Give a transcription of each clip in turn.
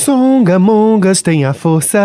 Songamongas têm a força,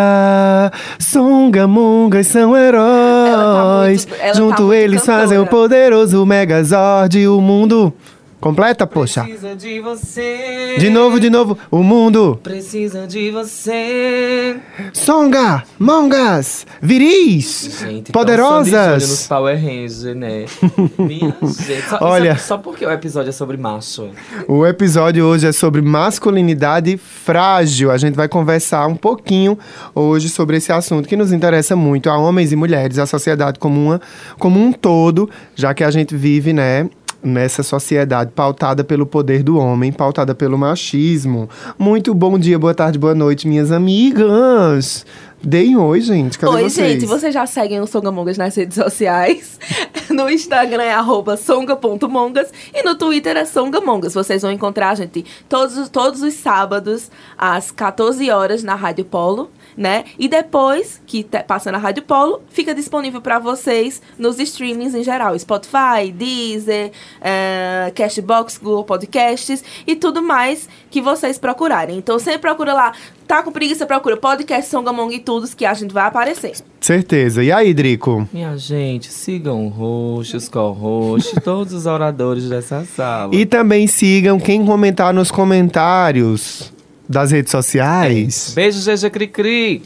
Songamongas são heróis. muito- ela tá Junto muito eles cantora. fazem o poderoso Megazord, o mundo. Completa, poxa. Precisa de você. De novo, de novo. O mundo. Precisa de você. Songa, mongas, viris, Gente, poderosas. Então, nos Power Rangers, né? Minha gente. Só, Olha. Só, só porque o episódio é sobre macho. O episódio hoje é sobre masculinidade frágil. A gente vai conversar um pouquinho hoje sobre esse assunto que nos interessa muito a homens e mulheres, a sociedade como, uma, como um todo, já que a gente vive, né? Nessa sociedade pautada pelo poder do homem, pautada pelo machismo. Muito bom dia, boa tarde, boa noite, minhas amigas. Deem oi, gente. Cadê Oi, vocês? gente, vocês já seguem o Songamongas nas redes sociais? No Instagram é arroba songa.mongas e no Twitter é songamongas. Vocês vão encontrar a gente todos, os- todos os sábados às 14 horas na Rádio Polo, né? E depois que passa na Rádio Polo, fica disponível para vocês nos streamings em geral. Spotify, Deezer, eh, Cashbox, Google Podcasts e tudo mais que vocês procurarem. Então sempre procura lá. Tá com preguiça, procura podcast Songamong e tudo que a gente vai aparecer. Certeza. E aí, Drico? Minha gente, sigam o host, os co-hosts, todos os oradores dessa sala. E também sigam quem comentar nos comentários das redes sociais. Beijo, GG Cri-Cri.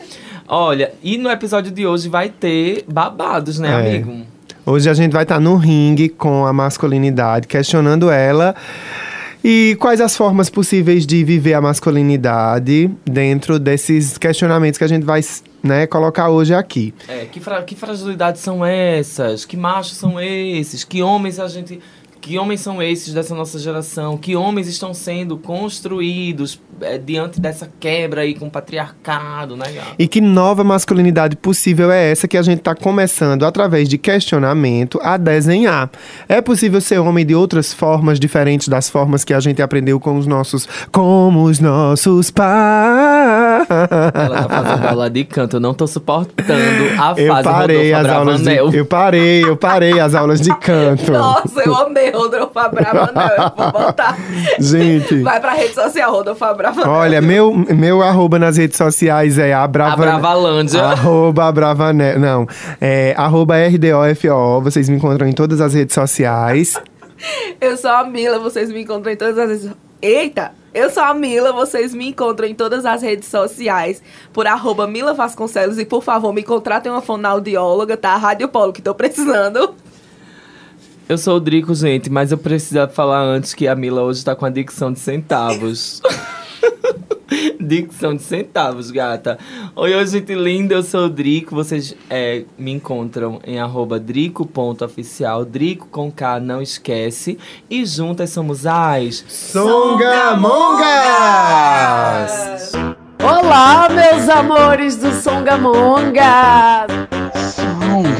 Olha, e no episódio de hoje vai ter babados, né, É. amigo? Hoje a gente vai estar no ringue com a masculinidade, questionando ela. E quais as formas possíveis de viver a masculinidade dentro desses questionamentos que a gente vai né, colocar hoje aqui. É, que, fra que fragilidades são essas? Que machos são esses? Que homens a gente. Que homens são esses dessa nossa geração? Que homens estão sendo construídos é, diante dessa quebra aí com o patriarcado, né, gato? E que nova masculinidade possível é essa que a gente está começando, através de questionamento, a desenhar? É possível ser homem de outras formas diferentes das formas que a gente aprendeu com os nossos. como os nossos pais? Ela tá fazendo aula de canto, eu não tô suportando a Eu fase parei as Rodolfo aulas de. Eu parei, eu parei as aulas de canto. Nossa, eu amei Rodolfo Abravanel. Eu vou botar. Gente. Vai pra rede social, Rodolfo Abravanel. Olha, meu, meu arroba nas redes sociais é A abrava... Bravalândia. Arroba Abravanel. Não, é arroba RDOFO. Vocês me encontram em todas as redes sociais. Eu sou a Mila, vocês me encontram em todas as redes. Eita! Eu sou a Mila, vocês me encontram em todas as redes sociais por arroba Mila Vasconcelos e por favor me contratem uma fonoaudióloga, tá? Rádio Polo que tô precisando. Eu sou o Drico, gente, mas eu preciso falar antes que a Mila hoje tá com a dicção de centavos. dicção de centavos, gata. Oi, oi, gente linda, eu sou o Drico. Vocês é, me encontram em arroba drico.oficial, Drico com K, não esquece. E juntas somos as... Songamongas! Olá, meus amores do Songamonga! Songamongas.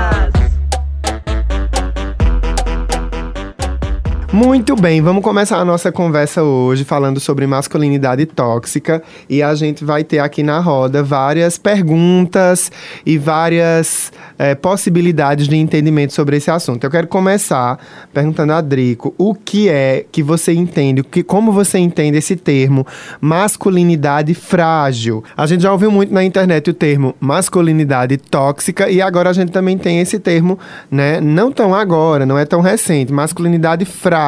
Muito bem, vamos começar a nossa conversa hoje falando sobre masculinidade tóxica e a gente vai ter aqui na roda várias perguntas e várias eh, possibilidades de entendimento sobre esse assunto. Eu quero começar perguntando a Drico o que é que você entende, que, como você entende esse termo masculinidade frágil. A gente já ouviu muito na internet o termo masculinidade tóxica e agora a gente também tem esse termo, né? Não tão agora, não é tão recente, masculinidade frágil.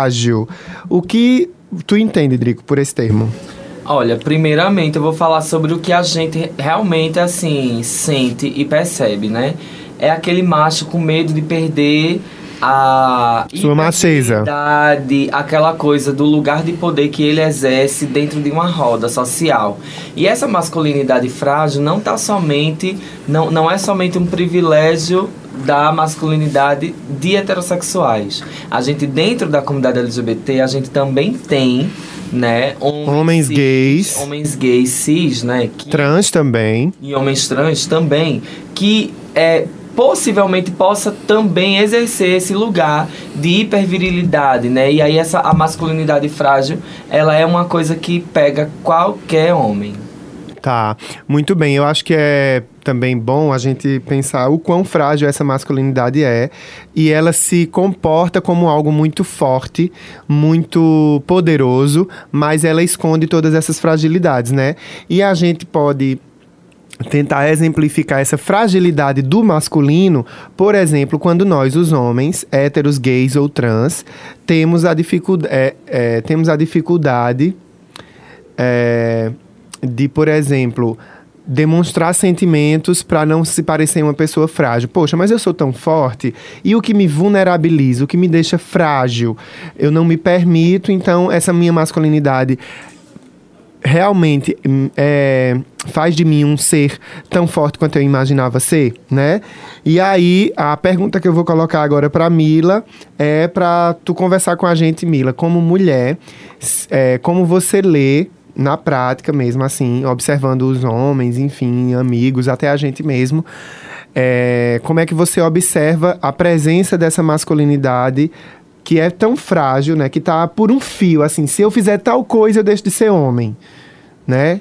O que tu entende, Drico, por esse termo? Olha, primeiramente eu vou falar sobre o que a gente realmente, assim, sente e percebe, né? É aquele macho com medo de perder a Sua maceza. aquela coisa do lugar de poder que ele exerce dentro de uma roda social. E essa masculinidade frágil não tá somente não, não é somente um privilégio da masculinidade de heterossexuais. A gente dentro da comunidade LGBT, a gente também tem, né, Homens cis, gays. homens gays cis, né, que Trans também. e homens trans também, que é, possivelmente possa também exercer esse lugar de hipervirilidade, né? E aí essa a masculinidade frágil, ela é uma coisa que pega qualquer homem. Tá, muito bem. Eu acho que é também bom a gente pensar o quão frágil essa masculinidade é e ela se comporta como algo muito forte, muito poderoso, mas ela esconde todas essas fragilidades, né? E a gente pode tentar exemplificar essa fragilidade do masculino, por exemplo, quando nós, os homens, héteros, gays ou trans, temos a, dificu é, é, temos a dificuldade é, de, por exemplo, demonstrar sentimentos para não se parecer uma pessoa frágil. Poxa, mas eu sou tão forte e o que me vulnerabiliza, o que me deixa frágil, eu não me permito, então essa minha masculinidade realmente hum, é, faz de mim um ser tão forte quanto eu imaginava ser, né? E aí, a pergunta que eu vou colocar agora para Mila é para tu conversar com a gente, Mila, como mulher, é, como você lê na prática mesmo, assim, observando os homens, enfim, amigos, até a gente mesmo, é, como é que você observa a presença dessa masculinidade que é tão frágil, né? Que tá por um fio, assim, se eu fizer tal coisa, eu deixo de ser homem, né?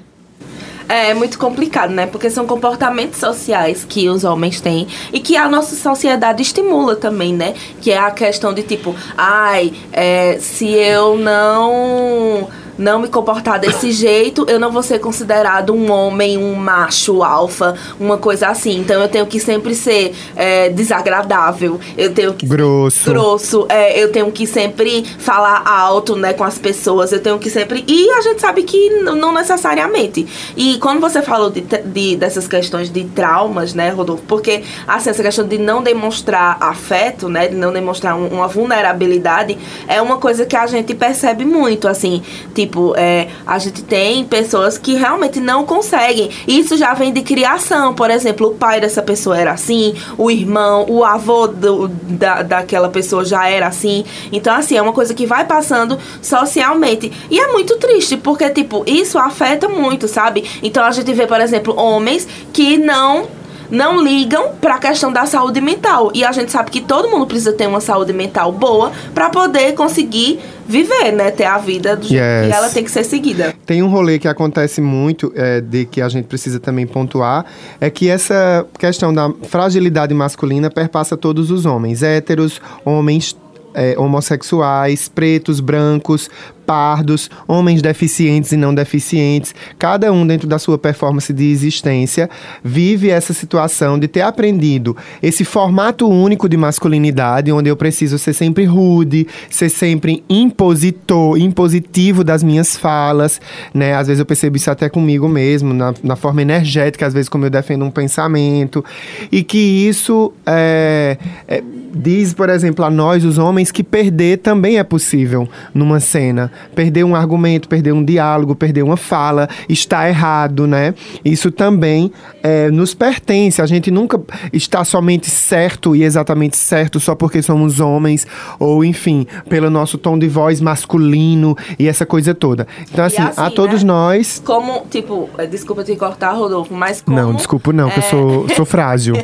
É muito complicado, né? Porque são comportamentos sociais que os homens têm e que a nossa sociedade estimula também, né? Que é a questão de tipo, ai, é, se eu não não me comportar desse jeito, eu não vou ser considerado um homem, um macho alfa, uma coisa assim. Então eu tenho que sempre ser é, desagradável. Eu tenho que Grosso. grosso, é, eu tenho que sempre falar alto, né, com as pessoas, eu tenho que sempre. E a gente sabe que não necessariamente. E quando você falou de, de- dessas questões de traumas, né, Rodolfo? Porque, assim, essa questão de não demonstrar afeto, né, de não demonstrar um- uma vulnerabilidade, é uma coisa que a gente percebe muito, assim. Tipo, é, a gente tem pessoas que realmente não conseguem. Isso já vem de criação. Por exemplo, o pai dessa pessoa era assim, o irmão, o avô do- da, daquela pessoa já era assim. Então, assim, é uma coisa que vai passando socialmente. E é muito triste, porque, tipo, isso afeta muito, sabe? Então a gente vê, por exemplo, homens que não não ligam pra questão da saúde mental. E a gente sabe que todo mundo precisa ter uma saúde mental boa pra poder conseguir viver, né? Ter a vida do jeito Yes. que ela tem que ser seguida. Tem um rolê que acontece muito, é, de que a gente precisa também pontuar, é que essa questão da fragilidade masculina perpassa todos os homens, héteros, homens é, homossexuais, pretos, brancos, pardos, homens deficientes e não deficientes, cada um dentro da sua performance de existência vive essa situação de ter aprendido esse formato único de masculinidade, onde eu preciso ser sempre rude, ser sempre impositor, impositivo das minhas falas, né? Às vezes eu percebo isso até comigo mesmo, na, na forma energética, às vezes como eu defendo um pensamento, e que isso é, é, diz, por exemplo, a nós, os homens, que perder também é possível numa cena. Perder um argumento, perder um diálogo, perder uma fala, está errado, né? Isso também é, nos pertence. A gente nunca está somente certo e exatamente certo só porque somos homens, ou enfim, pelo nosso tom de voz masculino e essa coisa toda. Então, assim, assim, a todos né? nós. Como, tipo, eh, desculpa te cortar, Rodolfo, mas como. Não, desculpa, não, que eu é, sou, sou frágil.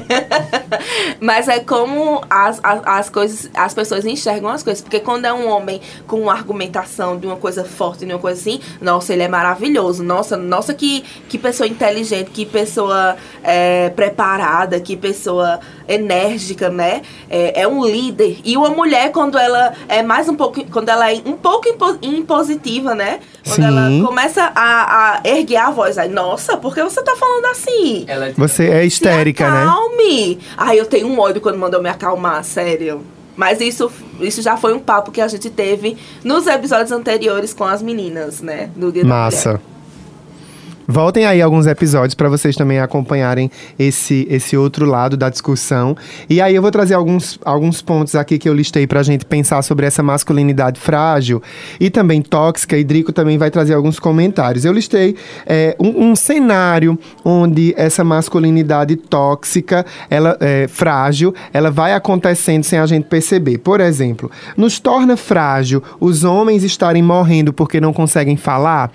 Mas é como as, as, as coisas, as pessoas enxergam as coisas. Porque quando é um homem com uma argumentação de uma coisa forte, de uma coisa assim, nossa, ele é maravilhoso. Nossa, nossa, que, que pessoa inteligente, que pessoa é, preparada, que pessoa enérgica, né? É, é um líder. E uma mulher, quando ela é mais um pouco, quando ela é um pouco impo- impositiva, né? Quando Sim. ela começa a, a erguer a voz, aí, nossa, por que você tá falando assim? Ela é Você é histérica, né? acalme. Ai, eu tenho um ódio quando mandou me acalmar, sério. Mas isso, isso já foi um papo que a gente teve nos episódios anteriores com as meninas, né? Do Dia da Massa. Voltem aí alguns episódios para vocês também acompanharem esse, esse outro lado da discussão. E aí eu vou trazer alguns, alguns pontos aqui que eu listei pra gente pensar sobre essa masculinidade frágil e também tóxica. E Drico também vai trazer alguns comentários. Eu listei é, um, um cenário onde essa masculinidade tóxica, ela é frágil, ela vai acontecendo sem a gente perceber. Por exemplo, nos torna frágil os homens estarem morrendo porque não conseguem falar,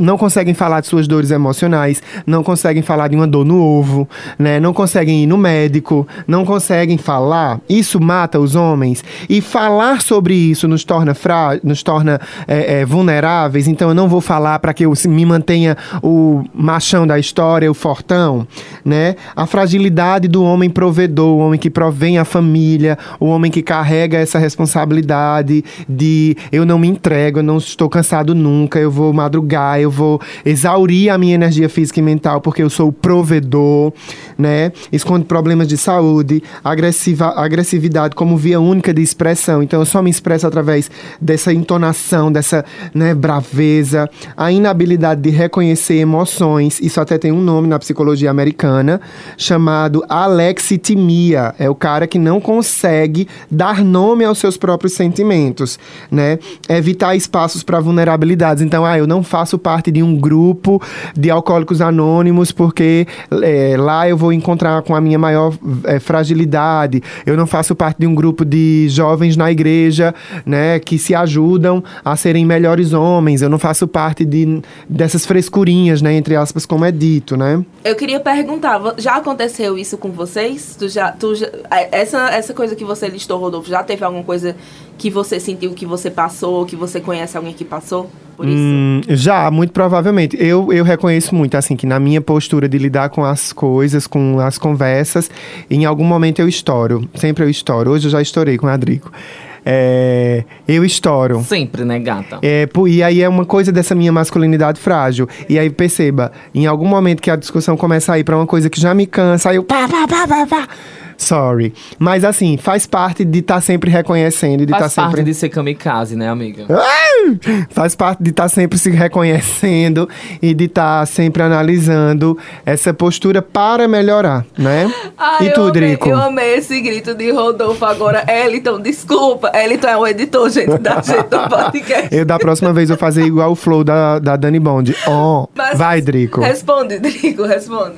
não conseguem falar de suas dores emocionais, não conseguem falar de uma dor no ovo, né? Não conseguem ir no médico, não conseguem falar. Isso mata os homens e falar sobre isso nos torna frá nos torna é, é, vulneráveis. Então eu não vou falar para que eu me mantenha o machão da história, o fortão, né? A fragilidade do homem provedor, o homem que provém a família, o homem que carrega essa responsabilidade de eu não me entrego, eu não estou cansado nunca, eu vou madrugar, eu vou exaurir a minha energia física e mental porque eu sou o provedor, né? Esconde problemas de saúde, agressiva, agressividade como via única de expressão. Então eu só me expresso através dessa entonação, dessa né, braveza, a inabilidade de reconhecer emoções. Isso até tem um nome na psicologia americana chamado alexitimia. É o cara que não consegue dar nome aos seus próprios sentimentos, né? Evitar espaços para vulnerabilidades. Então, ah, eu não faço parte de um grupo de alcoólicos anônimos porque é, lá eu vou encontrar com a minha maior é, fragilidade. Eu não faço parte de um grupo de jovens na igreja, né, que se ajudam a serem melhores homens. Eu não faço parte de, dessas frescurinhas, né, entre aspas, como é dito, né? Eu queria perguntar, já aconteceu isso com vocês? Tu já, tu já- é, essa, essa coisa que você listou, Rodolfo, já teve alguma coisa que você sentiu que você passou, que você conhece alguém que passou por isso? Hum, já, muito provavelmente. Eu, eu reconheço muito, assim, que na minha postura de lidar com as coisas, com as conversas, em algum momento eu estouro. Sempre eu estouro. Hoje eu já estourei com o Adrico. É, eu estouro. Sempre, né, gata? É, e aí é uma coisa dessa minha masculinidade frágil. E aí perceba, em algum momento que a discussão começa a ir pra uma coisa que já me cansa, aí eu pá, pá, pá, pá, pá. Sorry. Mas assim, faz parte de estar sempre reconhecendo e de estar Faz parte sempre. de ser kamikaze, né, amiga? Faz parte de estar sempre se reconhecendo e de estar sempre analisando essa postura para melhorar, né? Ai, e eu tu, amei, Drico? Eu amei esse grito de Rodolfo agora. Eliton, desculpa. Eliton é o editor, gente, da gente do podcast. Eu da próxima vez vou fazer igual o flow da, da Dani Bond. Oh, Mas- vai, Drico. Responde, Drico, responde.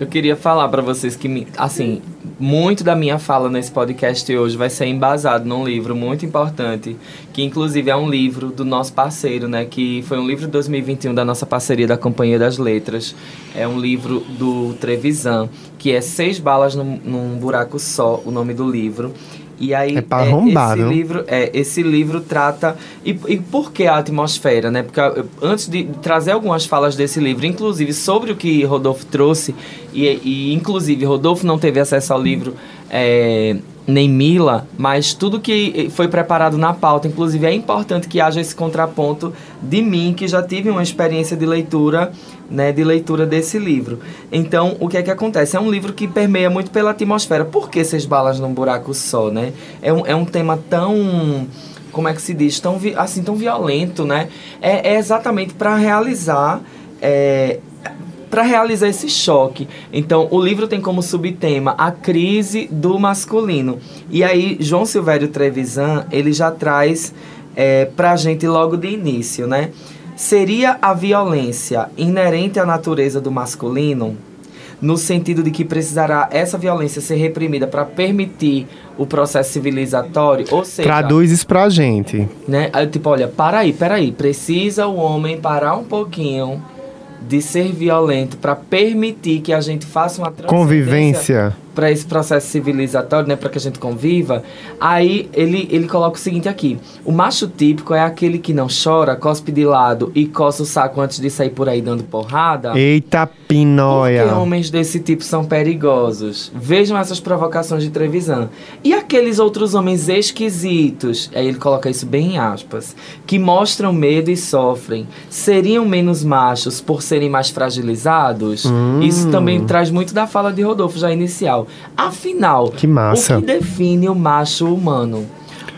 Eu queria falar pra vocês que, assim, muito da minha fala nesse podcast hoje vai ser embasado num livro muito importante, que inclusive é um livro do nosso parceiro, né? Que foi um livro de 2021 da nossa parceria da Companhia das Letras. É um livro do Trevisan, que é Seis Balas num, num Buraco Só, o nome do livro. E aí, É pra arrombar, esse viu? livro, é, esse livro trata. E, e por que a atmosfera, né? Porque antes de trazer algumas falas desse livro, inclusive sobre o que Rodolfo trouxe, e, e inclusive Rodolfo não teve acesso ao livro. é, nem Mila, mas tudo que foi preparado na pauta, inclusive é importante que haja esse contraponto de mim, que já tive uma experiência de leitura, né, de leitura desse livro. Então, o que é que acontece? É um livro que permeia muito pela atmosfera. Por que seis balas num buraco só, né? É um, é um tema tão como é que se diz, tão assim tão violento, né? É, é exatamente para realizar é, para realizar esse choque. Então, o livro tem como subtema a crise do masculino. E aí, João Silvério Trevisan, ele já traz é, para a gente logo de início, né? Seria a violência inerente à natureza do masculino? No sentido de que precisará essa violência ser reprimida para permitir o processo civilizatório? Ou seja, Traduz isso pra gente. né? Aí, tipo, olha, para aí, peraí. Precisa o homem parar um pouquinho de ser violento para permitir que a gente faça uma Convivência. Para esse processo civilizatório, né, para que a gente conviva. Aí ele ele coloca o seguinte aqui: o macho típico é aquele que não chora, cospe de lado e coça o saco antes de sair por aí dando porrada. Eita pinóia. Porque homens desse tipo são perigosos. Vejam essas provocações de Trevisan. E aqueles outros homens esquisitos, aí ele coloca isso bem em aspas, que mostram medo e sofrem, seriam menos machos por serem mais fragilizados? Hum. Isso também traz muito da fala de Rodolfo já inicial. Afinal, Que massa. o que define o macho humano?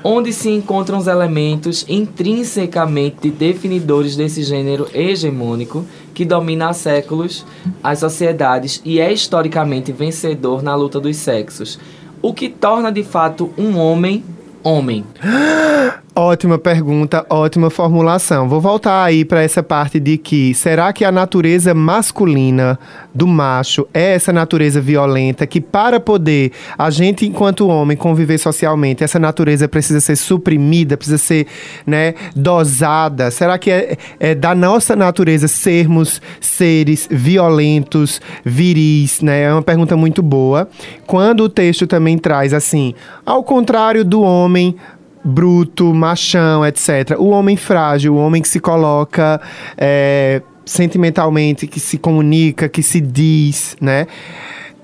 Onde se encontram os elementos intrinsecamente definidores desse gênero hegemônico que domina há séculos as sociedades e é historicamente vencedor na luta dos sexos. O que torna de fato um homem homem. Ótima pergunta, ótima formulação. Vou voltar aí para essa parte de que será que a natureza masculina do macho é essa natureza violenta que para poder a gente enquanto homem conviver socialmente, essa natureza precisa ser suprimida, precisa ser, né, dosada? Será que é, é da nossa natureza sermos seres violentos, viris, né? É uma pergunta muito boa. Quando o texto também traz assim, ao contrário do homem bruto, machão, etc. O homem frágil, o homem que se coloca é, sentimentalmente, que se comunica, que se diz, né?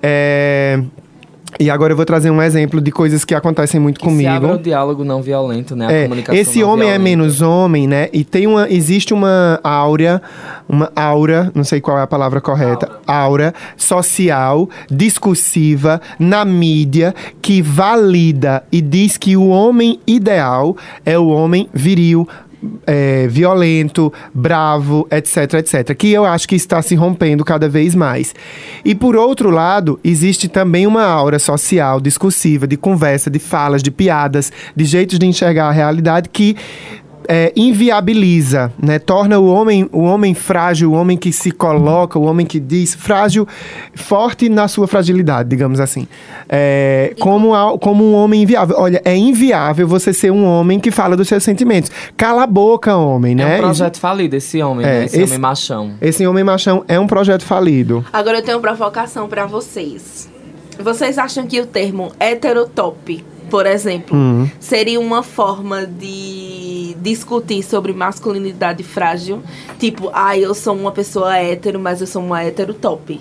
É, e agora eu vou trazer um exemplo de coisas que acontecem muito Que se abre comigo. o diálogo não violento, né? A É, comunicação esse homem é violenta. menos homem, né? E tem uma, existe uma áurea, uma aura, não sei qual é a palavra correta, aura social, discursiva na mídia que valida e diz que o homem ideal é o homem viril. É, violento, bravo, etc, etc. Que eu acho que está se rompendo cada vez mais. E por outro lado, existe também uma aura social, discursiva, de conversa, de falas, de piadas, de jeitos de enxergar a realidade que é, inviabiliza, né? Torna o homem, o homem frágil, o homem que se coloca, o homem que diz frágil, forte na sua fragilidade, digamos assim. É, como, a- como um homem inviável. Olha, é inviável você ser um homem que fala dos seus sentimentos. Cala a boca, homem, É né? um projeto falido esse homem, É, né? Esse, esse- homem machão. Esse homem machão é um projeto falido. Agora eu tenho uma provocação pra vocês. Vocês acham que o termo heterotop, por exemplo, Hum. seria uma forma de discutir sobre masculinidade frágil? Tipo, ai, eu sou uma pessoa hétero, mas eu sou uma hétero top.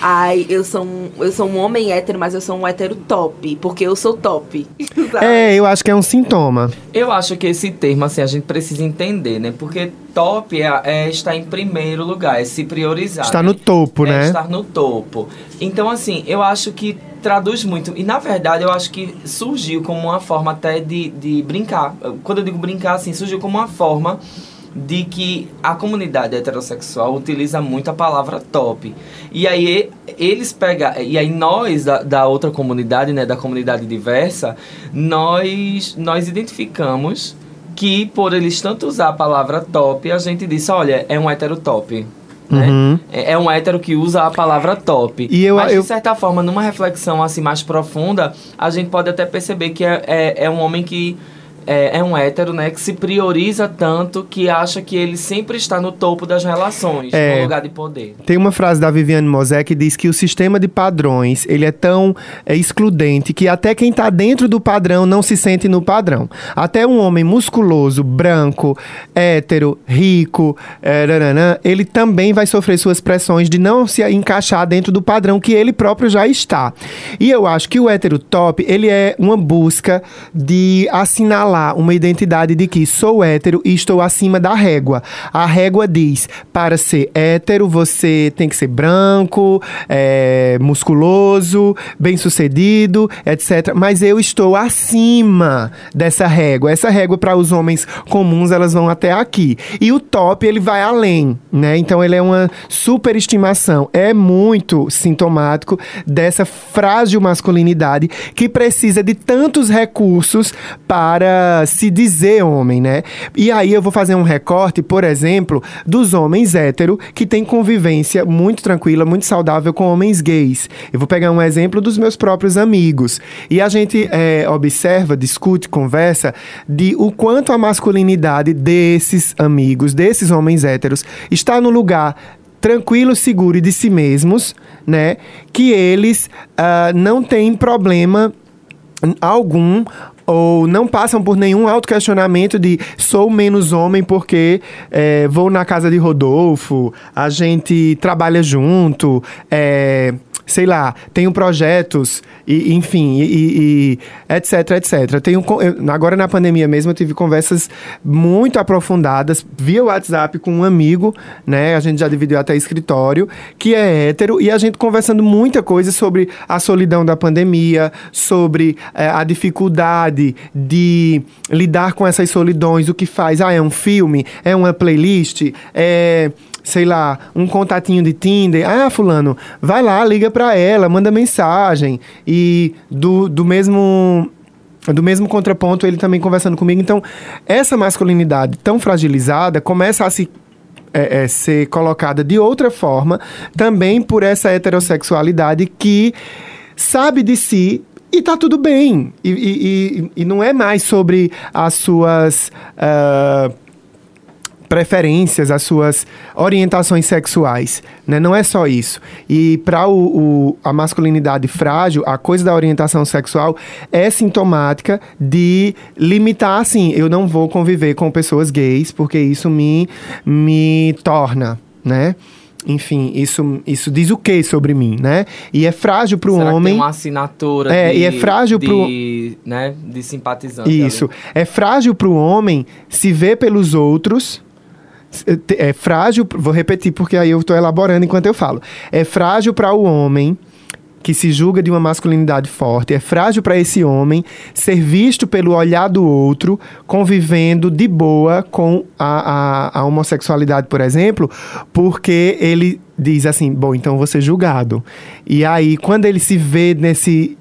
Ai, eu sou um, eu sou um homem hétero, mas eu sou um hétero top, porque eu sou top. sabe? É, eu acho que é um sintoma. Eu acho que esse termo, assim, a gente precisa entender, né? Porque top é, é estar em primeiro lugar, é se priorizar. Está né? no topo, é né? estar no topo. Então, assim, eu acho que traduz muito. E, na verdade, eu acho que surgiu como uma forma até de, de brincar. Quando eu digo brincar, assim, surgiu como uma forma de que a comunidade heterossexual utiliza muito a palavra top. E aí eles pegam. E aí nós, da, da outra comunidade, né, da comunidade diversa, nós, nós identificamos que por eles tanto usar a palavra top, a gente disse, olha, é um hétero top. Né? Uhum. É, é um hétero que usa a palavra top. E eu- Mas, eu- de certa forma, numa reflexão assim mais profunda, a gente pode até perceber que é, é, é um homem que é, é um hétero, né? Que se prioriza tanto que acha que ele sempre está no topo das relações, É. no lugar de poder. Tem uma frase da Viviane Mosé que diz que o sistema de padrões ele é tão é, excludente que até quem está dentro do padrão não se sente no padrão. Até um homem musculoso, branco, hétero, rico, é, nananã, ele também vai sofrer suas pressões de não se encaixar dentro do padrão que ele próprio já está. E eu acho que o hétero top ele é uma busca de assinalar uma identidade de que sou hétero e estou acima da régua. A régua diz: para ser hétero, você tem que ser branco, é, musculoso, bem-sucedido, etc. Mas eu estou acima dessa régua. Essa régua, para os homens comuns, elas vão até aqui. E o top, ele vai além, né? Então, ele é uma superestimação. É muito sintomático dessa frágil masculinidade que precisa de tantos recursos para se dizer homem, né? E aí eu vou fazer um recorte, por exemplo, dos homens hétero que têm convivência muito tranquila, muito saudável com homens gays. Eu vou pegar um exemplo dos meus próprios amigos. E a gente é, observa, discute, conversa de o quanto a masculinidade desses amigos, desses homens héteros, está no lugar tranquilo, seguro e de si mesmos, né? Que eles ah, não têm problema algum ou não passam por nenhum autoquestionamento de sou menos homem porque é, vou na casa de Rodolfo, a gente trabalha junto, é, sei lá, tenho projetos, e, enfim, e, e- etc, etc. Tenho, eu- agora na pandemia mesmo, eu tive conversas muito aprofundadas via WhatsApp com um amigo, né? A gente já dividiu até escritório, que é hétero, e a gente conversando muita coisa sobre a solidão da pandemia, sobre eh, a dificuldade de lidar com essas solidões, o que faz. Ah, é um filme? É uma playlist? É sei lá, um contatinho de Tinder. Ah, fulano, vai lá, liga pra ela, manda mensagem. E do, do mesmo do mesmo contraponto, ele também conversando comigo. Então, essa masculinidade tão fragilizada começa a se é, é, ser colocada de outra forma, também por essa heterossexualidade que sabe de si e tá tudo bem. E, e- e- e não é mais sobre as suas. ah, preferências, as suas orientações sexuais, né? Não é só isso. E para o, o- a masculinidade frágil, a coisa da orientação sexual é sintomática de limitar, assim, eu não vou conviver com pessoas gays porque isso me, me torna, né? Enfim, isso, isso diz o que sobre mim, né? E é frágil para o Será que homem. tem uma assinatura É, de, e é frágil de, pro- né, de simpatizante. Isso. ali. É frágil para o homem se ver pelos outros. É frágil, vou repetir porque aí eu estou elaborando enquanto eu falo. É frágil para o homem que se julga de uma masculinidade forte, é frágil para esse homem ser visto pelo olhar do outro, convivendo de boa com a, a, a homossexualidade, por exemplo, porque ele diz assim: bom, então vou ser julgado. E aí, quando ele se vê nesse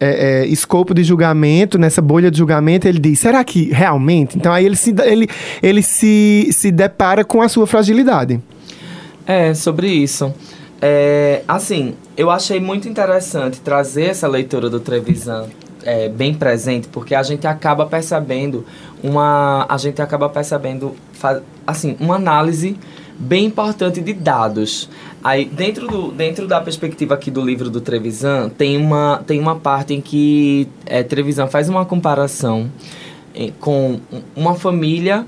é, é, escopo de julgamento, nessa bolha de julgamento, ele diz: será que realmente? Então aí ele se, ele, ele se, se depara com a sua fragilidade. É, sobre isso. É, assim, eu achei muito interessante trazer essa leitura do Trevisan é, bem presente, porque a gente acaba percebendo uma. A gente acaba percebendo assim, uma análise bem importante de dados. Aí, dentro, do, dentro da perspectiva aqui do livro do Trevisan, tem uma, tem uma parte em que é, Trevisan faz uma comparação eh, com uma família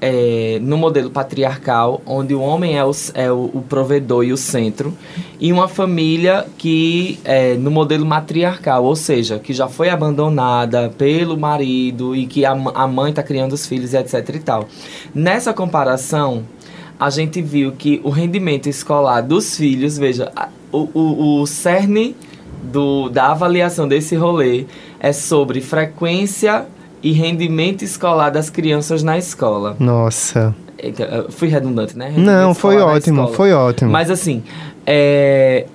é, no modelo patriarcal, onde o homem é o, é o, o provedor e o centro, e uma família que é no modelo matriarcal, ou seja, que já foi abandonada pelo marido e que a, a mãe está criando os filhos, etc e tal. Nessa comparação, a gente viu que o rendimento escolar dos filhos, veja, o, o, o cerne do, da avaliação desse rolê é sobre frequência e rendimento escolar das crianças na escola. Nossa. Eu Fui redundante, né? Rendimento Não, foi ótimo, foi ótimo. Mas assim, é,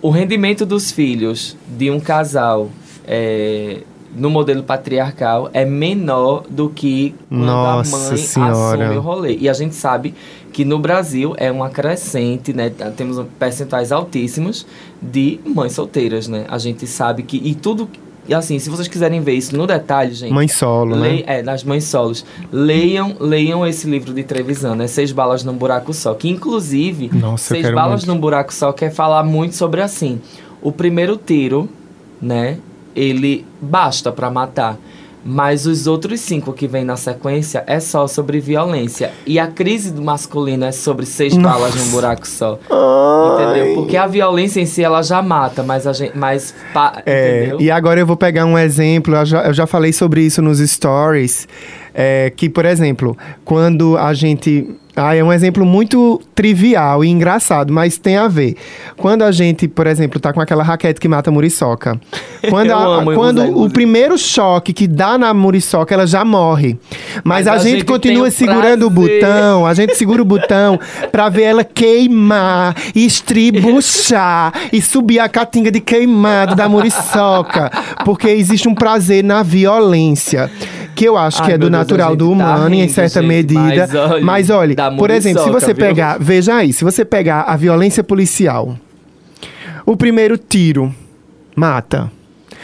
o rendimento dos filhos de um casal é, no modelo patriarcal é menor do que quando Nossa a mãe Senhora. assume o rolê. E a gente sabe que no Brasil é uma crescente, né? Temos percentuais altíssimos de mães solteiras, né? A gente sabe que. E tudo. E assim, se vocês quiserem ver isso no detalhe, gente. Mãe solo, né? Lei- É, das mães solos. Leiam, leiam esse livro de Trevisan, né? Seis Balas num Buraco Só. Que, inclusive, Nossa, Seis Balas muito. num Buraco Só quer falar muito sobre, assim, o primeiro tiro, né? Ele basta pra matar. Mas os outros cinco que vem na sequência é só sobre violência. E a crise do masculino é sobre seis Nossa. balas num buraco só. Entendeu? Porque a violência em si, ela já mata, mas a gente... Mas, pa- É, entendeu? e agora eu vou pegar um exemplo, eu já, eu já falei sobre isso nos stories, é, que, por exemplo, quando a gente... Ah, é um exemplo muito trivial e engraçado, mas tem a ver. Quando a gente, por exemplo, tá com aquela raquete que mata a muriçoca. Quando, a- amo quando usar, o primeiro choque que dá na muriçoca, ela já morre. Mas, Mas a, a gente, gente continua segurando o botão, a gente segura o botão pra ver ela queimar, estribuchar e subir a catinga de queimado da muriçoca. Porque existe um prazer na violência. Que eu acho que Ai, é do Deus, natural do tá humano, em rindo, certa gente, medida. mas olha, Mas olha, da por exemplo, se você viu? pegar, veja aí, se você pegar a violência policial, o primeiro tiro mata.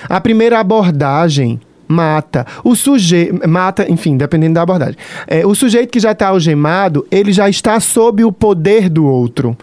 A primeira abordagem mata. O sujeito. Mata, enfim, dependendo da abordagem. É, o sujeito que já está algemado, ele já está sob o poder do outro.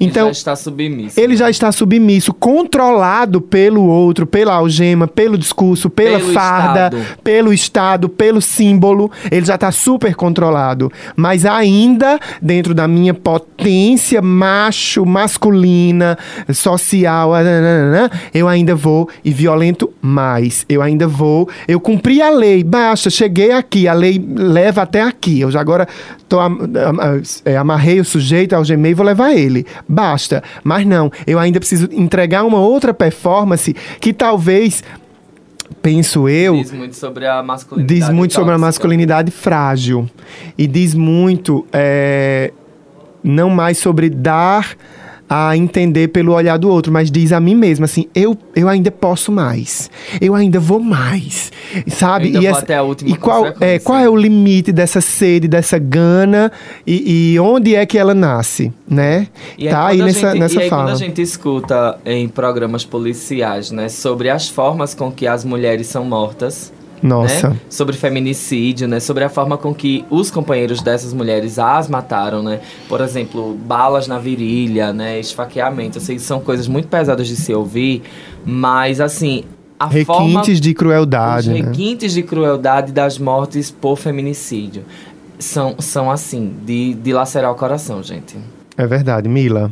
Então, já está submisso. ele já está submisso, controlado pelo outro, pela algema, pelo discurso, pela Pelo farda, Estado. pelo Estado, pelo símbolo. Ele já está super controlado. Mas ainda, dentro da minha potência macho, masculina, social, nananana, eu ainda vou e violento mais. Eu ainda vou. Eu cumpri a lei, basta, cheguei aqui, a lei leva até aqui. Eu já agora tô, am- am- é, amarrei o sujeito, algemei e vou levar ele. Basta. Mas não, eu ainda preciso entregar uma outra performance que talvez, penso eu, Diz muito sobre a masculinidade. diz muito sobre a masculinidade frágil. E diz muito, é, não mais sobre dar a entender pelo olhar do outro, mas diz a mim mesmo assim, eu, eu ainda posso mais, eu ainda vou mais, sabe? E essa- até a última e qual é, qual é o limite dessa sede, dessa gana e, e onde é que ela nasce, né? E tá aí a nessa, gente, nessa e aí fala. quando a gente escuta em programas policiais, né, sobre as formas com que as mulheres são mortas, Nossa. né, sobre feminicídio, né, sobre a forma com que os companheiros dessas mulheres as mataram, né, por exemplo, balas na virilha, né, esfaqueamento, assim, são coisas muito pesadas de se ouvir, mas assim, a forma Requintes de crueldade, os né? requintes de crueldade das mortes por feminicídio são, são assim, de, de lacerar o coração, gente. É verdade, Mila.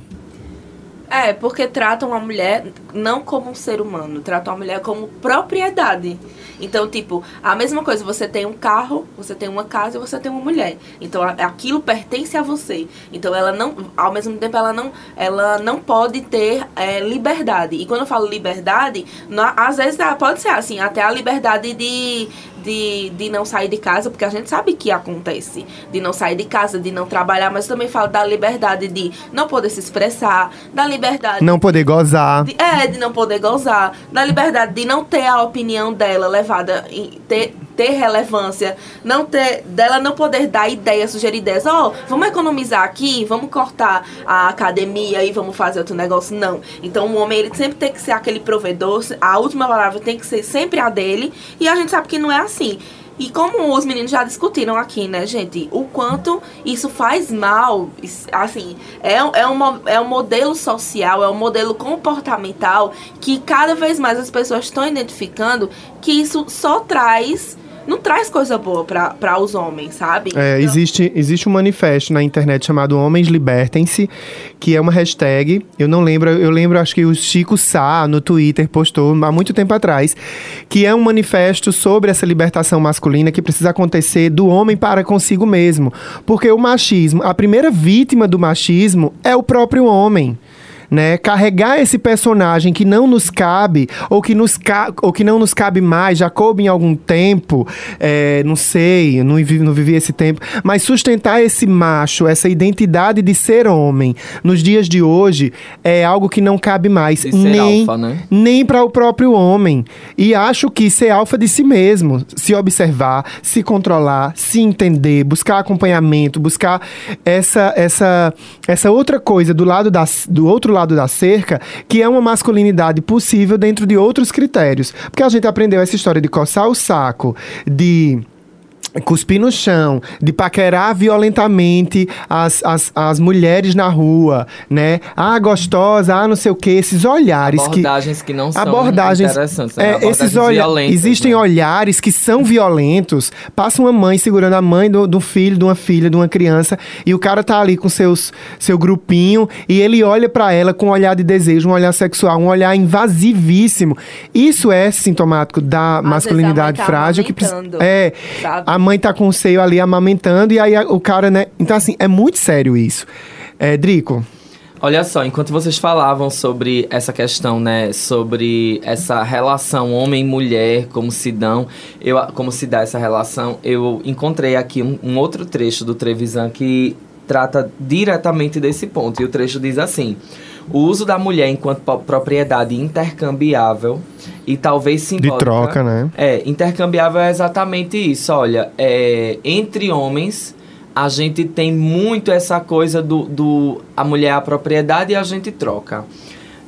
É, porque tratam a mulher não como um ser humano, tratam a mulher como propriedade. Então, tipo, a mesma coisa, você tem um carro, você tem uma casa e você tem uma mulher. Então, aquilo pertence a você. Então, ela não, ao mesmo tempo, ela não, ela não pode ter é, liberdade. E quando eu falo liberdade, na- às vezes ah, pode ser assim, até a liberdade de, de, de não sair de casa, porque a gente sabe que acontece, de não sair de casa, de não trabalhar, mas eu também falo da liberdade de não poder se expressar, da liberdade Não poder gozar. de, é, de não poder gozar, da liberdade de não ter a opinião dela levada, em, ter, ter relevância, não ter, dela não poder dar ideias, sugerir ideias, ó, vamos economizar aqui, vamos cortar a academia e vamos fazer outro negócio, não. Então o homem, ele sempre tem que ser aquele provedor, a última palavra tem que ser sempre a dele, e a gente sabe que não é assim. E como os meninos já discutiram aqui, né, gente? O quanto isso faz mal, assim, é, é, uma, é um modelo social, é um modelo comportamental que cada vez mais as pessoas estão identificando que isso só traz. Não traz coisa boa para os homens, sabe? É, Então- existe, existe um manifesto na internet chamado Homens Libertem-se, que é uma hashtag. Eu não lembro, eu lembro, acho que o Chico Sá no Twitter postou há muito tempo atrás, que é um manifesto sobre essa libertação masculina que precisa acontecer do homem para consigo mesmo. Porque o machismo, a primeira vítima do machismo é o próprio homem. Né? Carregar esse personagem que não nos cabe, ou que, nos ca- ou que não nos cabe mais, já coube em algum tempo, é, não sei, não vivi, não vivi esse tempo, mas sustentar esse macho, essa identidade de ser homem, nos dias de hoje, é algo que não cabe mais. Nem, alfa, né? nem para o próprio homem. E acho que ser alfa de si mesmo, se observar, se controlar, se entender, buscar acompanhamento, buscar essa essa essa outra coisa do lado da, do outro lado da cerca, que é uma masculinidade possível dentro de outros critérios. Porque a gente aprendeu essa história de coçar o saco, de cuspir no chão, de paquerar violentamente as, as, as mulheres na rua, né? Ah, gostosa, ah, não sei o quê, esses olhares que Abordagens que não são abordagens, interessantes, né? é, Abordagens esses olha violentas, existem né? olhares que são violentos. Passa uma mãe segurando a mãe do, do filho, de uma filha, de uma criança, e o cara tá ali com seus, seu grupinho e ele olha pra ela com um olhar de desejo, um olhar sexual, um olhar invasivíssimo. Isso é sintomático da vezes masculinidade tá frágil que é a mãe tá com o seio ali amamentando e aí a- o cara, né? Então assim, é muito sério isso. É, Drico, Olha só, enquanto vocês falavam sobre essa questão, né, sobre essa relação homem-mulher, como se dão, eu, como se dá essa relação, eu encontrei aqui um, um outro trecho do Trevisan que trata diretamente desse ponto. E o trecho diz assim: o uso da mulher enquanto propriedade intercambiável e talvez de simbólica. troca, né? É, intercambiável é exatamente isso. Olha, é, entre homens, a gente tem muito essa coisa do, do a mulher é a propriedade e a gente troca.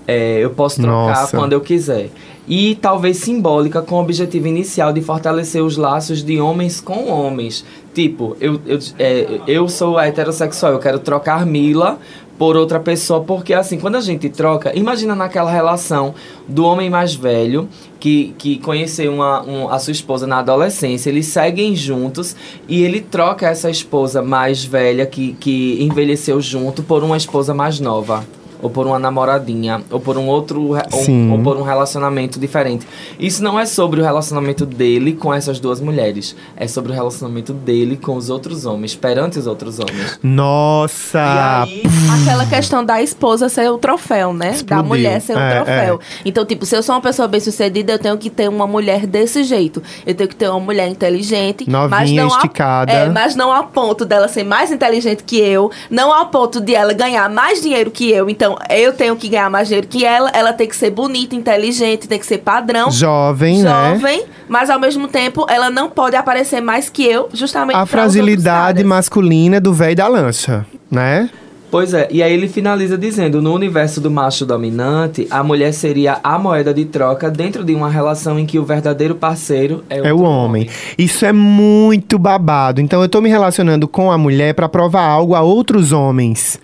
É, eu posso trocar Nossa. quando eu quiser. E talvez simbólica com o objetivo inicial de fortalecer os laços de homens com homens. Tipo, eu, eu, é, eu sou heterossexual, eu quero trocar Mila por outra pessoa, porque assim, quando a gente troca, imagina naquela relação do homem mais velho que, que conheceu uma, um, a sua esposa na adolescência, eles seguem juntos e ele troca essa esposa mais velha que, que envelheceu junto por uma esposa mais nova. Ou por uma namoradinha, ou por um outro. ou- Sim. Ou, por um relacionamento diferente. Isso não é sobre o relacionamento dele com essas duas mulheres. É sobre o relacionamento dele com os outros homens, perante os outros homens. Nossa! E aí, Aquela questão da esposa ser o troféu, né? Da Explodiu. mulher ser o É, troféu. Então, tipo, se eu sou uma pessoa bem sucedida, eu tenho que ter uma mulher desse jeito. Eu tenho que ter uma mulher inteligente. mas Novinha, não a- esticada. é, mas não a ponto dela ser mais inteligente que eu. Não a ponto de ela ganhar mais dinheiro que eu. Então, eu tenho que ganhar mais dinheiro que ela. Ela tem que ser bonita, inteligente, tem que ser padrão. Jovem, né? Jovem, mas ao mesmo tempo ela não pode aparecer mais que eu, justamente A fragilidade masculina do velho da lancha, né? Pois é, e aí ele finaliza dizendo: no universo do macho dominante, a mulher seria a moeda de troca dentro de uma relação em que o verdadeiro parceiro é, É o outro homem. Isso é muito babado. Então eu tô me relacionando com a mulher pra provar algo a outros homens.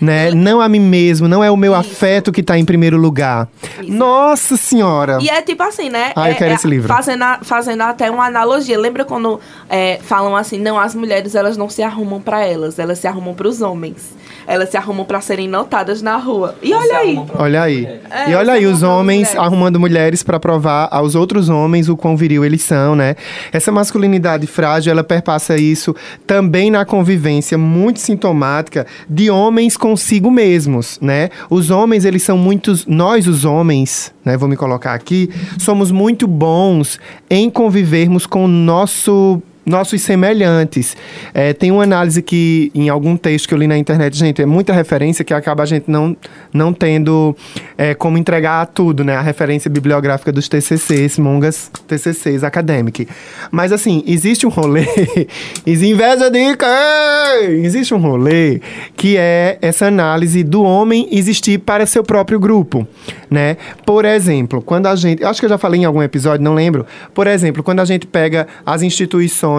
Né? Não a mim mesmo, não é o meu afeto que tá em primeiro lugar. Nossa senhora! E é tipo assim, né? Ah, eu é, quero é esse livro. Fazendo, a- fazendo até uma analogia. Lembra quando é, falam assim, não, as mulheres elas não se arrumam pra elas, elas se arrumam pros homens. Elas se arrumam pra serem notadas na rua. E olha aí. Olha aí. É, e olha aí, os homens mulheres. arrumando mulheres pra provar aos outros homens o quão viril eles são, né? Essa masculinidade frágil, ela perpassa isso também na convivência muito sintomática de homens consigo mesmos, né? Os homens, eles são muitos, nós os homens, né, vou me colocar aqui, somos muito bons em convivermos com o nosso nossos semelhantes. É, tem uma análise que, em algum texto que eu li na internet, gente, é muita referência que acaba a gente não, não tendo é, como entregar tudo, né? A referência bibliográfica dos TCCs, mongas TCCs acadêmicos. Mas, assim, existe um rolê... Inveja quem? Existe um rolê que é essa análise do homem existir para seu próprio grupo, né? Por exemplo, quando a gente... Acho que eu já falei em algum episódio, não lembro. Por exemplo, quando a gente pega as instituições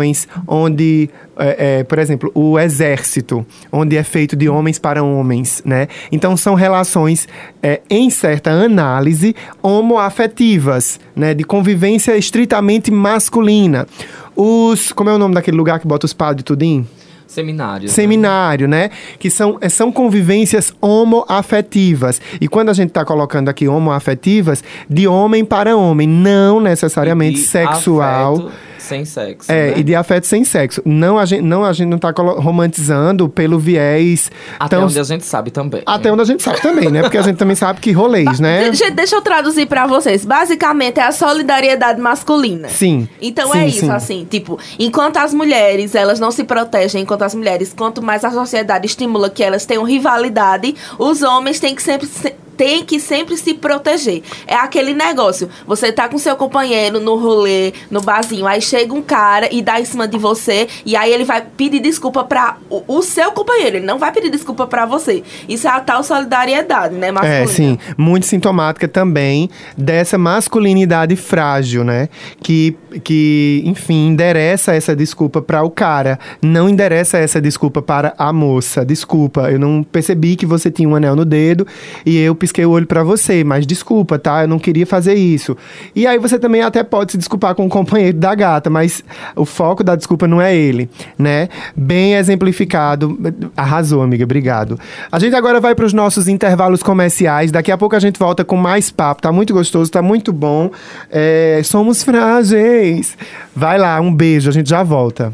onde, é, é, por exemplo, o exército, onde é feito de homens para homens, né? Então são relações, é, em certa análise, homoafetivas, né? De convivência estritamente masculina. Os. Como é o nome daquele lugar que bota os padres tudinho? Né? Seminário, né? Que são, eh, são convivências homoafetivas. E quando a gente está colocando aqui homoafetivas, de homem para homem, não necessariamente sexual. afeto sem sexo. É, né? e de afeto sem sexo. Não, a gente não, a gente não tá romantizando pelo viés. Até tão- onde a gente sabe também. Até onde a gente sabe também, né? Porque a gente também sabe que rolês, né? Gente, deixa eu traduzir pra vocês. Basicamente, é a solidariedade masculina. Sim. Então Sim, é isso, sim. assim, tipo, enquanto as mulheres, elas não se protegem, enquanto as mulheres, quanto mais a sociedade estimula que elas tenham rivalidade, os homens têm que sempre se- têm que sempre se proteger. É aquele negócio, você tá com seu companheiro no rolê, no barzinho, aí chega um cara e dá em cima de você, e aí ele vai pedir desculpa pra o, o seu companheiro, ele não vai pedir desculpa pra você. Isso é a tal solidariedade, né, masculina. É, sim. Muito sintomática também dessa masculinidade frágil, né? Que, que enfim, endereça essa desculpa para o cara. Não endereça essa desculpa para a moça. Desculpa, eu não percebi que você tinha um anel no dedo e eu pisquei o olho para você. Mas desculpa, tá? Eu não queria fazer isso. E aí você também até pode se desculpar com o companheiro da gata, mas o foco da desculpa não é ele, né? Bem exemplificado. Arrasou, amiga. Obrigado. A gente agora vai para os nossos intervalos comerciais. Daqui a pouco a gente volta com mais papo. Tá muito gostoso, tá muito bom. É, somos frágeis. Vai lá, um beijo. A gente já volta.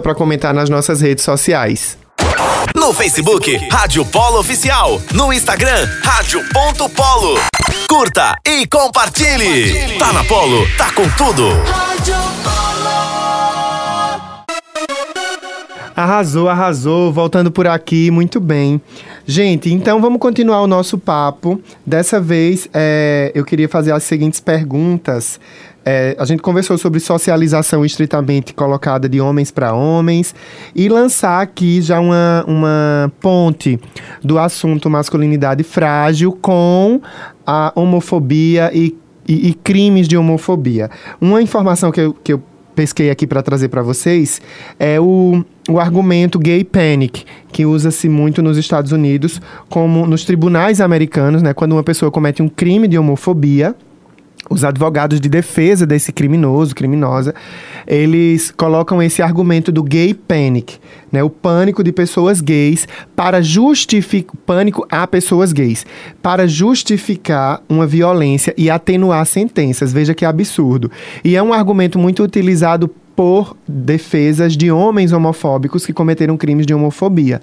pra comentar nas nossas redes sociais. No Facebook, Rádio Polo Oficial. No Instagram, Rádio.polo. Curta e compartilhe. Tá na Polo, tá com tudo. Arrasou, arrasou, voltando por aqui, muito bem. Gente, então vamos continuar o nosso papo. Dessa vez, é, eu queria fazer as seguintes perguntas. É, a gente conversou sobre socialização estritamente colocada de homens para homens e lançar aqui já uma, uma ponte do assunto masculinidade frágil com a homofobia e, e, e crimes de homofobia. Uma informação que eu, que eu pesquei aqui para trazer para vocês é o, o argumento gay panic, que usa-se muito nos Estados Unidos, como nos tribunais americanos, né, quando uma pessoa comete um crime de homofobia. Os advogados de defesa desse criminoso, criminosa, eles colocam esse argumento do gay panic, né? O pânico de pessoas gays para justificar pânico a pessoas gays, para justificar uma violência e atenuar sentenças. Veja que absurdo. E é um argumento muito utilizado por defesas de homens homofóbicos que cometeram crimes de homofobia.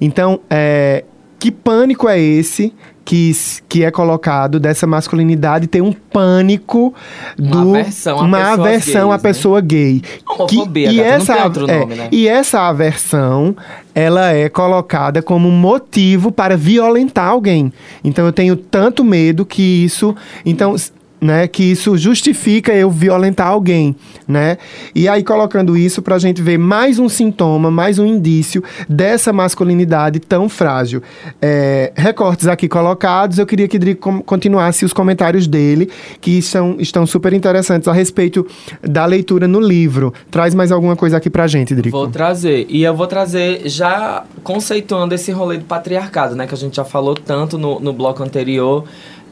Então, é, que pânico é esse que, que é colocado dessa masculinidade ter um pânico do Uma aversão uma aversão à gays, né? pessoa gay Homofobia, e gata, não essa tem é, nome, né? e essa aversão ela é colocada como motivo para violentar alguém então eu tenho tanto medo que isso então né, que isso justifica eu violentar alguém, né? E aí colocando isso pra gente ver mais um sintoma, mais um indício dessa masculinidade tão frágil. É, recortes aqui colocados, eu queria que Drico continuasse os comentários dele, que são, estão super interessantes a respeito da leitura no livro. Traz mais alguma coisa aqui pra gente, Drico. Vou trazer. E eu vou trazer já conceituando esse rolê do patriarcado, né? Que a gente já falou tanto no, no bloco anterior.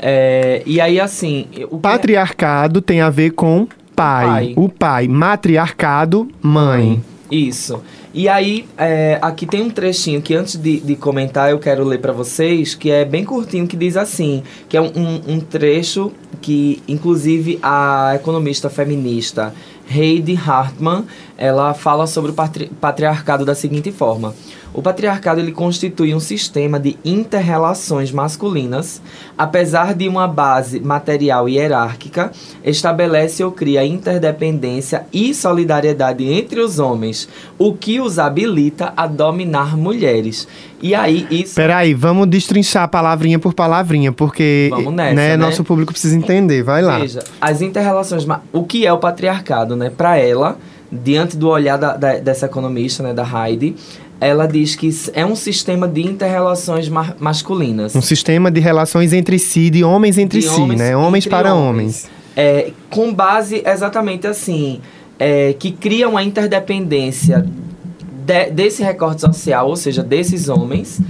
É, e aí, assim. O que- Patriarcado tem a ver com pai. Pai. O pai. Matriarcado, mãe. Isso. E aí, é, aqui tem um trechinho que antes de, de comentar eu quero ler pra vocês, que é bem curtinho, que diz assim, que é um, um- um trecho que, inclusive, a economista feminista Heidi Hartman, ela fala sobre o patri- patriarcado da seguinte forma. O patriarcado ele constitui um sistema de interrelações masculinas, apesar de uma base material e hierárquica, estabelece ou cria interdependência e solidariedade entre os homens, o que os habilita a dominar mulheres. E aí isso Peraí, vamos destrinchar palavrinha por palavrinha, porque Vamos nessa, né, né? nosso público precisa entender. Vai lá. Veja, as interrelações. O que é o patriarcado, né? Para ela, diante do olhar da- da- dessa economista, né, da Heidi, ela diz que é um sistema de interrelações ma- masculinas. Um sistema de relações entre si, de homens entre De si, homens né? Homens para homens. homens. É, com base exatamente assim, é, que cria uma interdependência de- desse recorte social, ou seja, desses homens,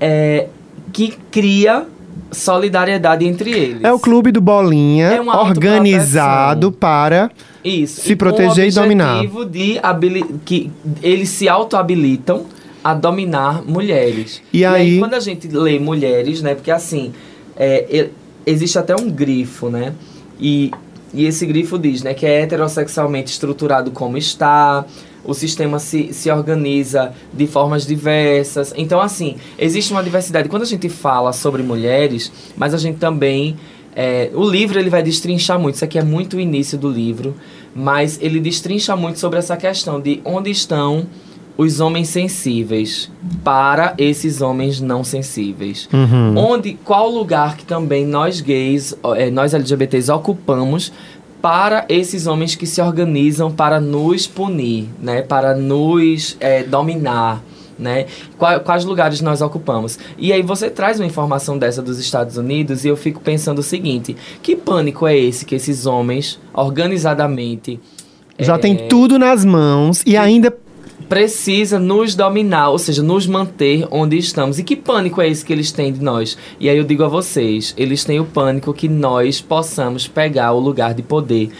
é, que cria solidariedade entre eles. É o clube do Bolinha, É organizado para Isso. Se e proteger e dominar. o objetivo de que eles se auto-habilitam a dominar mulheres. E aí- quando a gente lê mulheres, né? Porque assim, é, e- existe até um grifo, né? E, e esse grifo diz, né? Que é heterossexualmente estruturado como está, o sistema se, se organiza de formas diversas. Então, assim, existe uma diversidade. Quando a gente fala sobre mulheres, mas a gente também é, o livro ele vai destrinchar muito, isso aqui é muito o início do livro, mas ele destrincha muito sobre essa questão de onde estão os homens sensíveis para esses homens não sensíveis. Uhum. Onde, qual lugar que também nós gays, é, nós LGBTs ocupamos para esses homens que se organizam para nos punir, né? Para nos é, dominar, né? Qua- Quais lugares nós ocupamos? E aí você traz uma informação dessa dos Estados Unidos e eu fico pensando o seguinte: que pânico é esse que esses homens organizadamente já é, tem tudo nas mãos e ainda precisa nos dominar, ou seja, nos manter onde estamos. E que pânico é esse que eles têm de nós? E aí eu digo a vocês, eles têm o pânico que nós possamos pegar o lugar de poder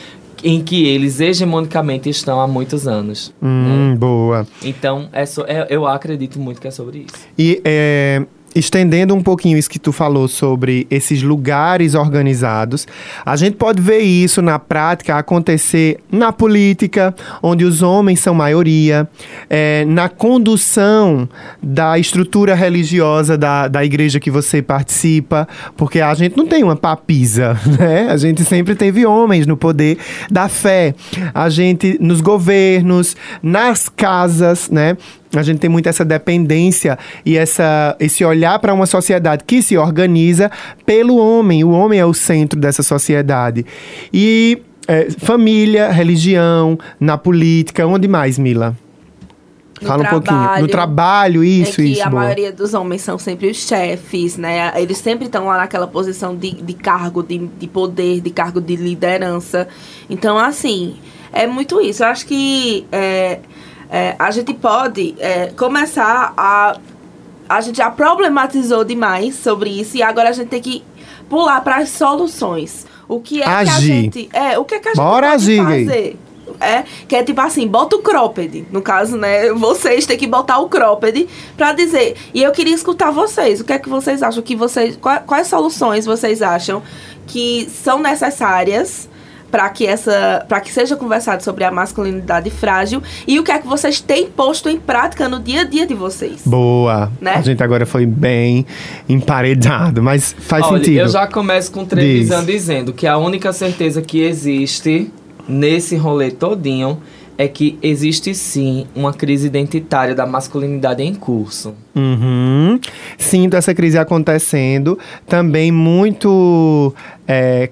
em que eles hegemonicamente estão há muitos anos. Hum, boa. Então, é so- é- eu acredito muito que é sobre isso. E é, estendendo um pouquinho isso que tu falou sobre esses lugares organizados, a gente pode ver isso na prática acontecer na política, onde os homens são maioria, é, na condução da estrutura religiosa da, da igreja que você participa, porque a gente não tem uma papisa, né? A gente sempre teve homens no poder da fé. A gente, nos governos, nas casas, né? A gente tem muito essa dependência e essa, esse olhar para uma sociedade que se organiza pelo homem. O homem é o centro dessa sociedade. E é, família, religião, na política, onde mais, Mila? No Fala um pouquinho. No trabalho. trabalho, isso, é que isso. a boa. maioria dos homens são sempre os chefes, né? Eles sempre estão lá naquela posição de, de cargo, de, de poder, de cargo de liderança. Então, assim, é muito isso. Eu acho que é, é, a gente pode é, começar a. A gente já problematizou demais sobre isso e agora a gente tem que pular para as soluções. O que é que a Agir. gente. É, o que é que a gente Bora pode agir, gay. fazer? É, que é tipo assim, bota o cropped. No caso, né? Vocês têm que botar o cropped pra dizer. E eu queria escutar vocês. O que é que vocês acham que vocês. qua- Quais, soluções vocês acham que são necessárias para que essa. para que seja conversado sobre a masculinidade frágil? E o que é que vocês têm posto em prática no dia a dia de vocês? Boa. Né? A gente agora foi bem emparedado, mas faz Olha, sentido. eu já começo com Trevisan dizendo que a única certeza que existe nesse rolê todinho é que existe sim uma crise identitária da masculinidade em curso. Uhum. Sinto essa crise acontecendo. Também muito é,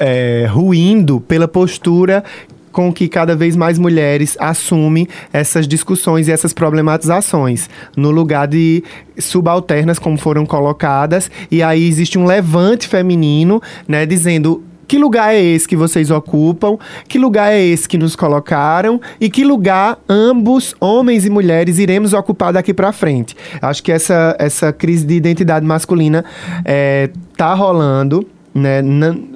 é, ruindo pela postura com que cada vez mais mulheres assumem essas discussões e essas problematizações no lugar de subalternas como foram colocadas e aí existe um levante feminino, né, dizendo que lugar é esse que vocês ocupam? Que lugar é esse que nos colocaram? E que lugar ambos, homens e mulheres, iremos ocupar daqui pra frente? Acho que essa, essa crise de identidade masculina é, tá rolando. Né,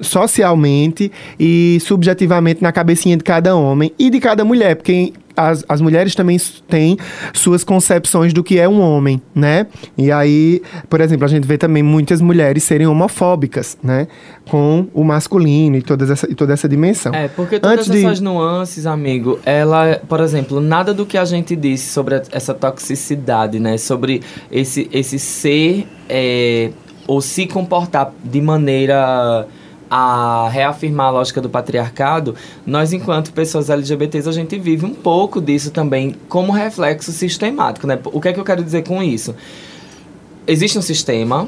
socialmente e subjetivamente na cabecinha de cada homem e de cada mulher, porque as, as mulheres também têm suas concepções do que é um homem, né? E aí, por exemplo, a gente vê também muitas mulheres serem homofóbicas, né? Com o masculino e, todas essa, e toda essa dimensão. É, porque todas Antes de- essas nuances, amigo, ela, por exemplo, nada do que a gente disse sobre essa toxicidade, né? Sobre esse, esse ser é, ou se comportar de maneira a reafirmar a lógica do patriarcado, nós, enquanto pessoas LGBTs, a gente vive um pouco disso também como reflexo sistemático, né? O que é que eu quero dizer com isso? Existe um sistema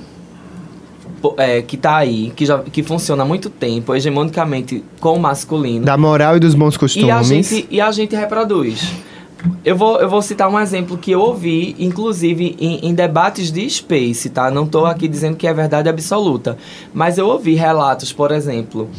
é, que tá aí, que, já, que funciona há muito tempo, hegemonicamente com o masculino. Da moral e dos bons costumes. E a, gente, e a gente reproduz. Eu vou, eu vou citar um exemplo que eu ouvi, inclusive, em, em debates de Space, tá? Não tô aqui dizendo que é verdade absoluta. Mas eu ouvi relatos, por exemplo,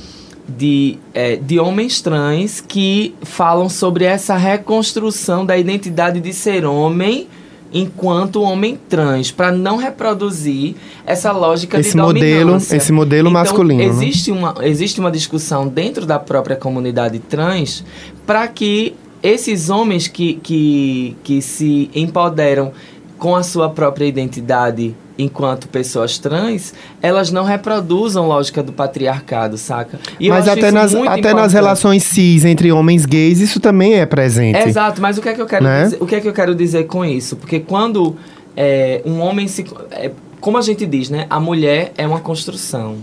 de, é, de homens trans que falam sobre essa reconstrução da identidade de ser homem enquanto homem trans, para não reproduzir essa lógica Esse de modelo- dominância. esse modelo Então, masculino, né? Existe uma, existe uma discussão dentro da própria comunidade trans para que esses homens que, que, que se empoderam com a sua própria identidade enquanto pessoas trans, elas não reproduzam lógica do patriarcado, saca? E Mas até, nas, até nas relações cis entre homens gays, isso também é presente. Exato, mas o que é que eu quero Né? dizer, o que é que eu quero dizer com isso? Porque quando é, um homem se é, como a gente diz, né? A mulher é uma construção.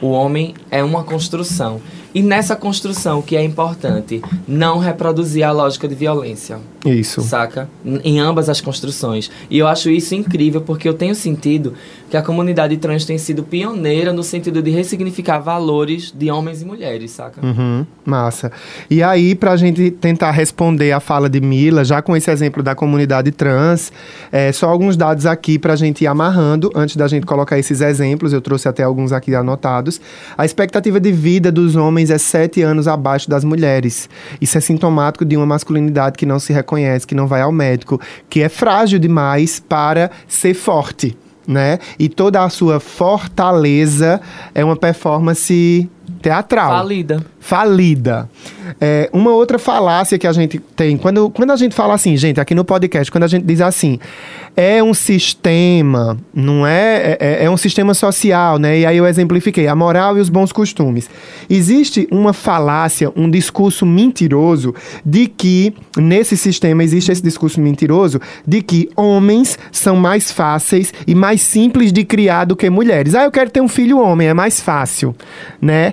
O homem é uma construção. E nessa construção, o que é importante? Não reproduzir a lógica de violência. Isso. Saca? Em ambas as construções. E eu acho isso incrível porque eu tenho sentido que a comunidade trans tem sido pioneira no sentido de ressignificar valores de homens e mulheres, saca? Uhum, massa. E aí, pra gente tentar responder a fala de Mila, já com esse exemplo da comunidade trans, é, só alguns dados aqui pra gente ir amarrando, antes da gente colocar esses exemplos, eu trouxe até alguns aqui anotados. A expectativa de vida dos homens é sete anos abaixo das mulheres. Isso é sintomático de uma masculinidade que não se reconhece, que não vai ao médico, que é frágil demais para ser forte. Né? E toda a sua fortaleza é uma performance teatral Falida. falida. É, uma outra falácia que a gente tem, quando, quando a gente fala assim, gente, aqui no podcast, quando a gente diz assim, é um sistema, não é, é, é um sistema social, né? E aí eu exemplifiquei, a moral e os bons costumes. Existe uma falácia, um discurso mentiroso de que, nesse sistema, existe esse discurso mentiroso de que homens são mais fáceis e mais simples de criar do que mulheres. Ah, eu quero ter um filho homem, é mais fácil, né?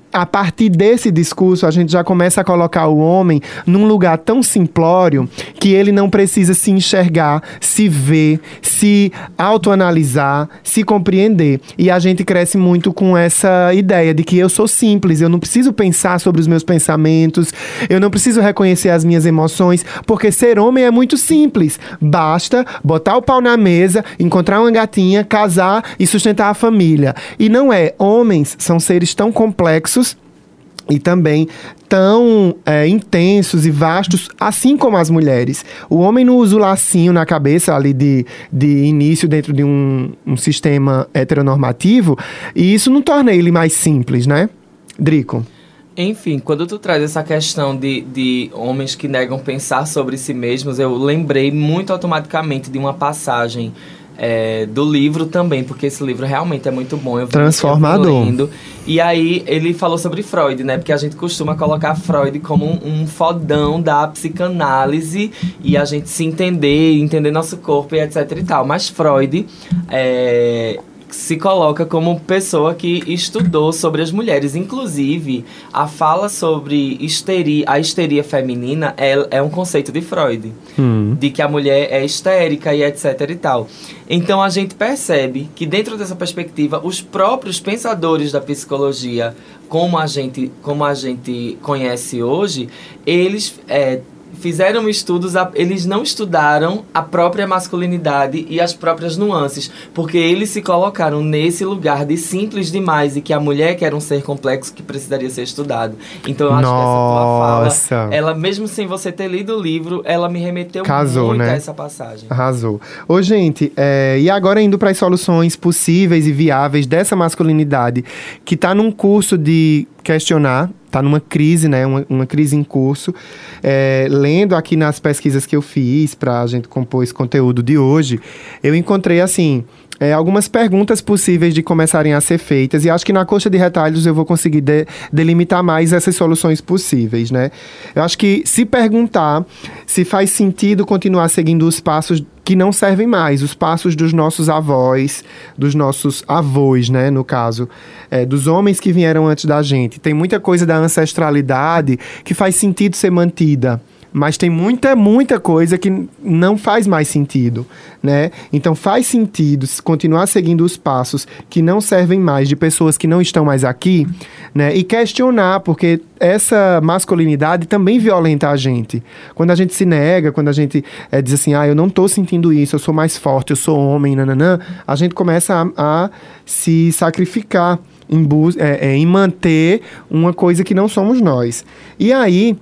a partir desse discurso, a gente já começa a colocar o homem num lugar tão simplório que ele não precisa se enxergar, se ver, se autoanalisar, se compreender. E a gente cresce muito com essa ideia de que eu sou simples, eu não preciso pensar sobre os meus pensamentos, eu não preciso reconhecer as minhas emoções, porque ser homem é muito simples. Basta botar o pau na mesa, encontrar uma gatinha, casar e sustentar a família. E não é. Homens são seres tão complexos e também tão é, intensos e vastos, assim como as mulheres. O homem não usa o lacinho na cabeça ali de, de início dentro de um, um sistema heteronormativo, e isso não torna ele mais simples, né? Drico. Enfim, quando tu traz essa questão de, de homens que negam pensar sobre si mesmos, eu lembrei muito automaticamente de uma passagem é, do livro também, porque esse livro realmente é muito bom. Transformador. E aí ele falou sobre Freud, né? Porque a gente costuma colocar Freud como um, um fodão da psicanálise e a gente se entender, entender nosso corpo e etc e tal. Mas Freud é, se coloca como pessoa que estudou sobre as mulheres. Inclusive, a fala sobre histeria, a histeria feminina é, é um conceito de Freud de que a mulher é histérica e etc e tal. Então a gente percebe que dentro dessa perspectiva, os próprios pensadores da psicologia, como a gente, como a gente conhece hoje, eles é, fizeram estudos, eles não estudaram a própria masculinidade e as próprias nuances, porque eles se colocaram nesse lugar de simples demais e que a mulher que era um ser complexo que precisaria ser estudado. Então eu acho que essa tua Nossa. fala, ela mesmo sem você ter lido o livro, ela me remeteu Casou, muito né? a essa passagem. Arrasou. Ô, gente, é, e agora indo para as soluções possíveis e viáveis dessa masculinidade que tá num curso de questionar, tá numa crise, né? Uma, uma crise em curso. É, lendo aqui nas pesquisas que eu fiz para a gente compor esse conteúdo de hoje, eu encontrei assim. É, algumas perguntas possíveis de começarem a ser feitas, e acho que na coxa de retalhos eu vou conseguir de- delimitar mais essas soluções possíveis, né? Eu acho que se perguntar se faz sentido continuar seguindo os passos que não servem mais, os passos dos nossos avós, dos nossos avós, né, no caso, é, dos homens que vieram antes da gente. Tem muita coisa da ancestralidade que faz sentido ser mantida. Mas tem muita, muita coisa que não faz mais sentido, né? Então faz sentido se continuar seguindo os passos que não servem mais de pessoas que não estão mais aqui, né? E questionar, porque essa masculinidade também violenta a gente. Quando a gente se nega, quando a gente eh, diz assim, ah, eu não tô sentindo isso, eu sou mais forte, eu sou homem, nananã, a gente começa a, a se sacrificar em, eh, eh, em manter uma coisa que não somos nós. E aí,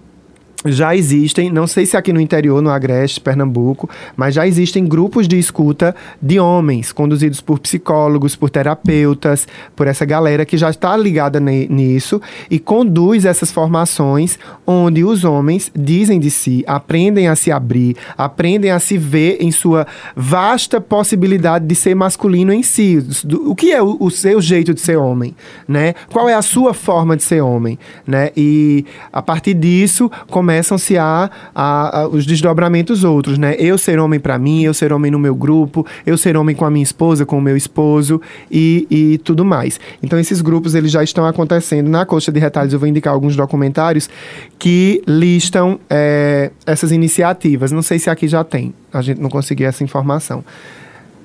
já existem, não sei se aqui no interior, no Agreste, Pernambuco, mas já existem grupos de escuta de homens, conduzidos por psicólogos, por terapeutas, por essa galera que já está ligada nisso e conduz essas formações onde os homens dizem de si, aprendem a se abrir, aprendem a se ver em sua vasta possibilidade de ser masculino em si. O que é o, o seu jeito de ser homem, né? Qual é a sua forma de ser homem, né? E a partir disso começam-se a, a- a- os desdobramentos outros, né? Eu ser homem para mim, eu ser homem no meu grupo, eu ser homem com a minha esposa, com o meu esposo e, e tudo mais. Então esses grupos eles já estão acontecendo. Na coxa de retalhos eu vou indicar alguns documentários que listam é, essas iniciativas. Não sei se aqui já tem. A gente não conseguiu essa informação.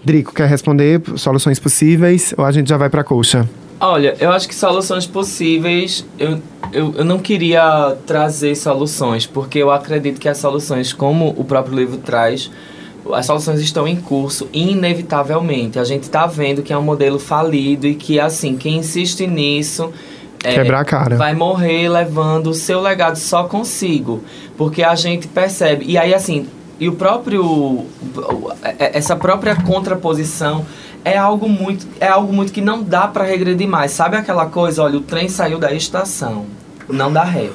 Drico, quer responder soluções possíveis ou a gente já vai para a coxa? Olha, eu acho que soluções possíveis, eu, eu, eu não queria trazer soluções, porque eu acredito que as soluções, como o próprio livro traz, as soluções estão em curso, inevitavelmente. A gente está vendo que é um modelo falido e que, assim, quem insiste nisso. é, Quebrar a cara. Vai morrer levando o seu legado só consigo. Porque a gente percebe. E aí, assim, e o próprio. Essa própria contraposição é algo muito. É algo muito que não dá para regredir mais. Sabe aquela coisa, olha, o trem saiu da estação. Não dá ré.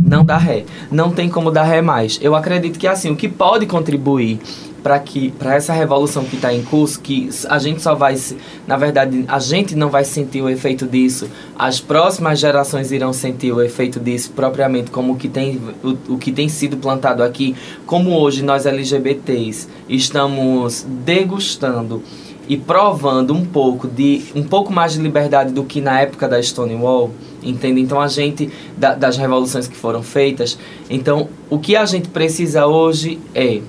Não dá ré. Não tem como dar ré mais. Eu acredito que assim, o que pode contribuir para que para essa revolução que está em curso, que a gente só vai, na verdade, a gente não vai sentir o efeito disso. As próximas gerações irão sentir o efeito disso propriamente, como que tem o, o que tem sido plantado aqui, como hoje nós LGBTs estamos degustando e provando um pouco de um pouco mais de liberdade do que na época da Stonewall. entende? Então a gente, da- das revoluções que foram feitas, então o que a gente precisa hoje é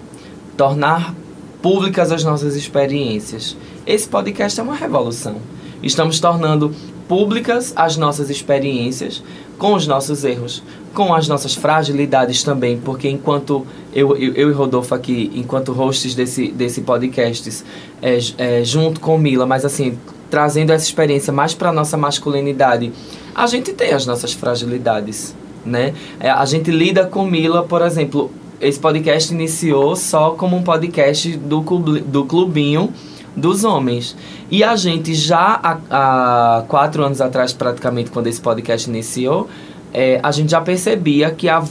tornar públicas as nossas experiências. Esse podcast é uma revolução. Estamos tornando públicas as nossas experiências com os nossos erros, com as nossas fragilidades também, porque enquanto eu, eu, eu e Rodolfo aqui, enquanto hosts desse, desse podcast, é, é, junto com Mila, mas assim, trazendo essa experiência mais para nossa masculinidade, a gente tem as nossas fragilidades, né? É, a gente lida com Mila, por exemplo, esse podcast iniciou só como um podcast do, do clubinho dos homens. E a gente já há, há quatro anos atrás, praticamente, quando esse podcast iniciou, é, a gente já percebia que a,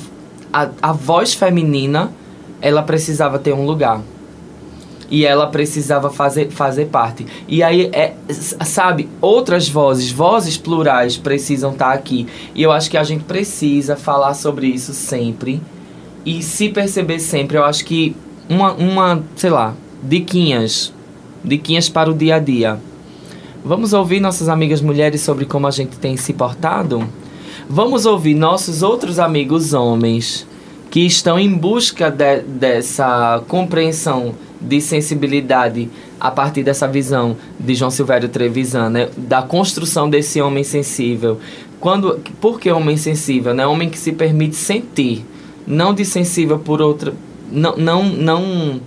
a, a voz feminina ela precisava ter um lugar. E ela precisava fazer, fazer parte. E aí, é, sabe, outras vozes, vozes plurais precisam estar aqui. E eu acho que a gente precisa falar sobre isso sempre. E se perceber sempre, eu acho que uma, uma sei lá, diquinhas. Diquinhas para o dia a dia. Vamos ouvir nossas amigas mulheres sobre como a gente tem se portado? Vamos ouvir nossos outros amigos homens que estão em busca de- dessa compreensão de sensibilidade a partir dessa visão de João Silvério Trevisan, né? da construção desse homem sensível. Quando, por que homem sensível? Né? Homem que se permite sentir, não de sensível por outra, não, não, não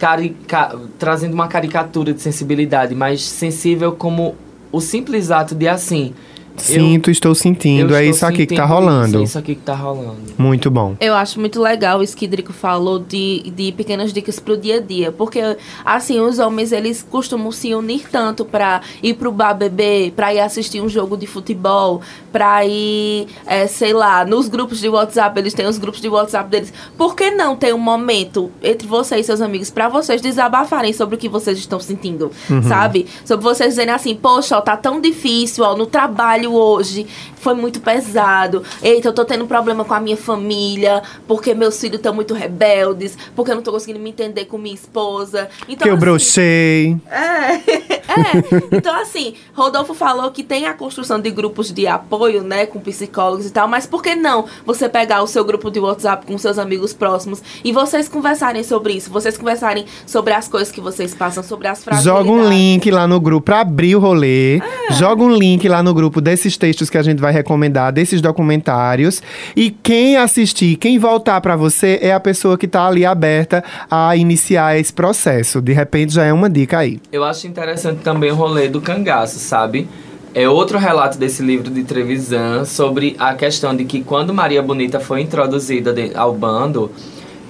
carica, trazendo uma caricatura de sensibilidade, mas sensível como o simples ato de assim. Sinto, estou sentindo, eu é estou isso aqui que tá rolando. Isso, isso aqui que tá rolando. Muito bom. Eu acho muito legal isso que Drico falou de, de pequenas dicas pro dia a dia. Porque, assim, os homens, eles costumam se unir tanto pra ir pro bar beber, pra ir assistir um jogo de futebol, pra ir, é, sei lá, nos grupos de WhatsApp, eles têm os grupos de WhatsApp deles. Por que não ter um momento entre você e seus amigos pra vocês desabafarem sobre o que vocês estão sentindo, sabe? Sobre vocês dizerem assim, poxa, ó, tá tão difícil, ó, no trabalho hoje foi muito pesado. Eita, eu tô tendo problema com a minha família, porque meus filhos estão muito rebeldes, porque eu não tô conseguindo me entender com minha esposa. Então, que eu assim, brochei. é, é. Então, assim, Rodolfo falou que tem a construção de grupos de apoio, né, com psicólogos e tal, mas por que não você pegar o seu grupo de WhatsApp com seus amigos próximos e vocês conversarem sobre isso, vocês conversarem sobre as coisas que vocês passam, sobre as fragilidades. Joga um link lá no grupo pra abrir o rolê. Joga um link lá no grupo desses textos que a gente vai recomendar, desses documentários. E quem assistir, quem voltar pra você é a pessoa que tá ali aberta a iniciar esse processo. De repente já é uma dica aí. Eu acho interessante também o rolê do cangaço, sabe? É outro relato desse livro de Trevisan sobre a questão de que quando Maria Bonita foi introduzida ao bando,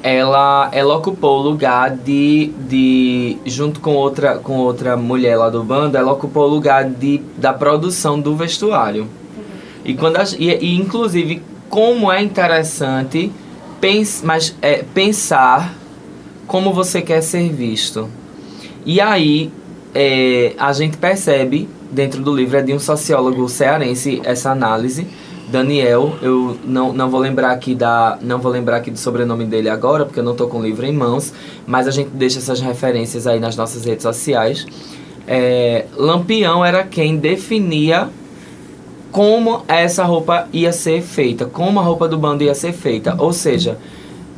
ela, ela ocupou o lugar de, de junto com outra, com outra mulher lá do bando, ela ocupou o lugar de, da produção do vestuário. E, quando a, e, e, inclusive, como é interessante pens, mas, é, pensar como você quer ser visto. E aí, é, a gente percebe, dentro do livro, é de um sociólogo cearense, essa análise, Daniel, eu não, não vou lembrar aqui da não vou lembrar aqui do sobrenome dele agora, porque eu não estou com o livro em mãos, mas a gente deixa essas referências aí nas nossas redes sociais. É, Lampião era quem definia como essa roupa ia ser feita, como a roupa do bando ia ser feita. Ou seja,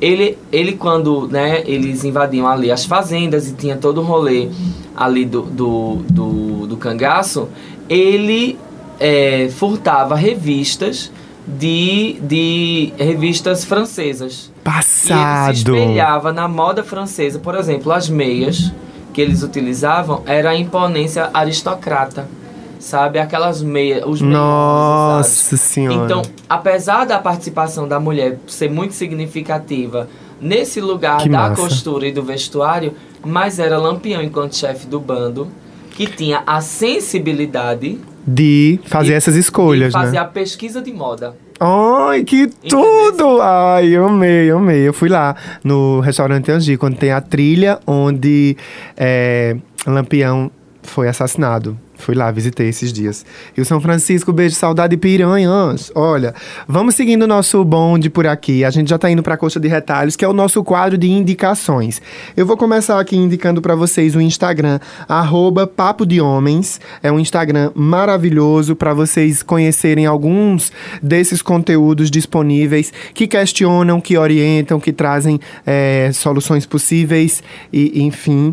ele, ele quando né, eles invadiam ali as fazendas e tinha todo o rolê ali do, do, do, do cangaço, ele é, furtava revistas de, de revistas francesas. E ele se Passado. espelhava na moda francesa. Por exemplo, as meias que eles utilizavam era a imponência aristocrata. Sabe? Aquelas meias, os meios Nossa senhora. Então, apesar da participação da mulher ser muito significativa nesse lugar Que da massa. costura e do vestuário, mas era Lampião enquanto chefe do bando que tinha a sensibilidade de fazer de- essas de escolhas, fazer né? a pesquisa de moda. Ai, que tudo! Ai, eu amei, eu amei. Eu fui lá no restaurante Angi, quando tem a trilha onde é, Lampião foi assassinado. Fui lá, visitei esses dias. Rio São Francisco, beijo, saudade piranhas. Olha, vamos seguindo o nosso bonde por aqui. A gente já tá indo pra Coxa de Retalhos, que é o nosso quadro de indicações. Eu vou começar aqui indicando pra vocês o Instagram, arroba Papo de Homens. É um Instagram maravilhoso pra vocês conhecerem alguns desses conteúdos disponíveis que questionam, que orientam, que trazem é, soluções possíveis e, enfim.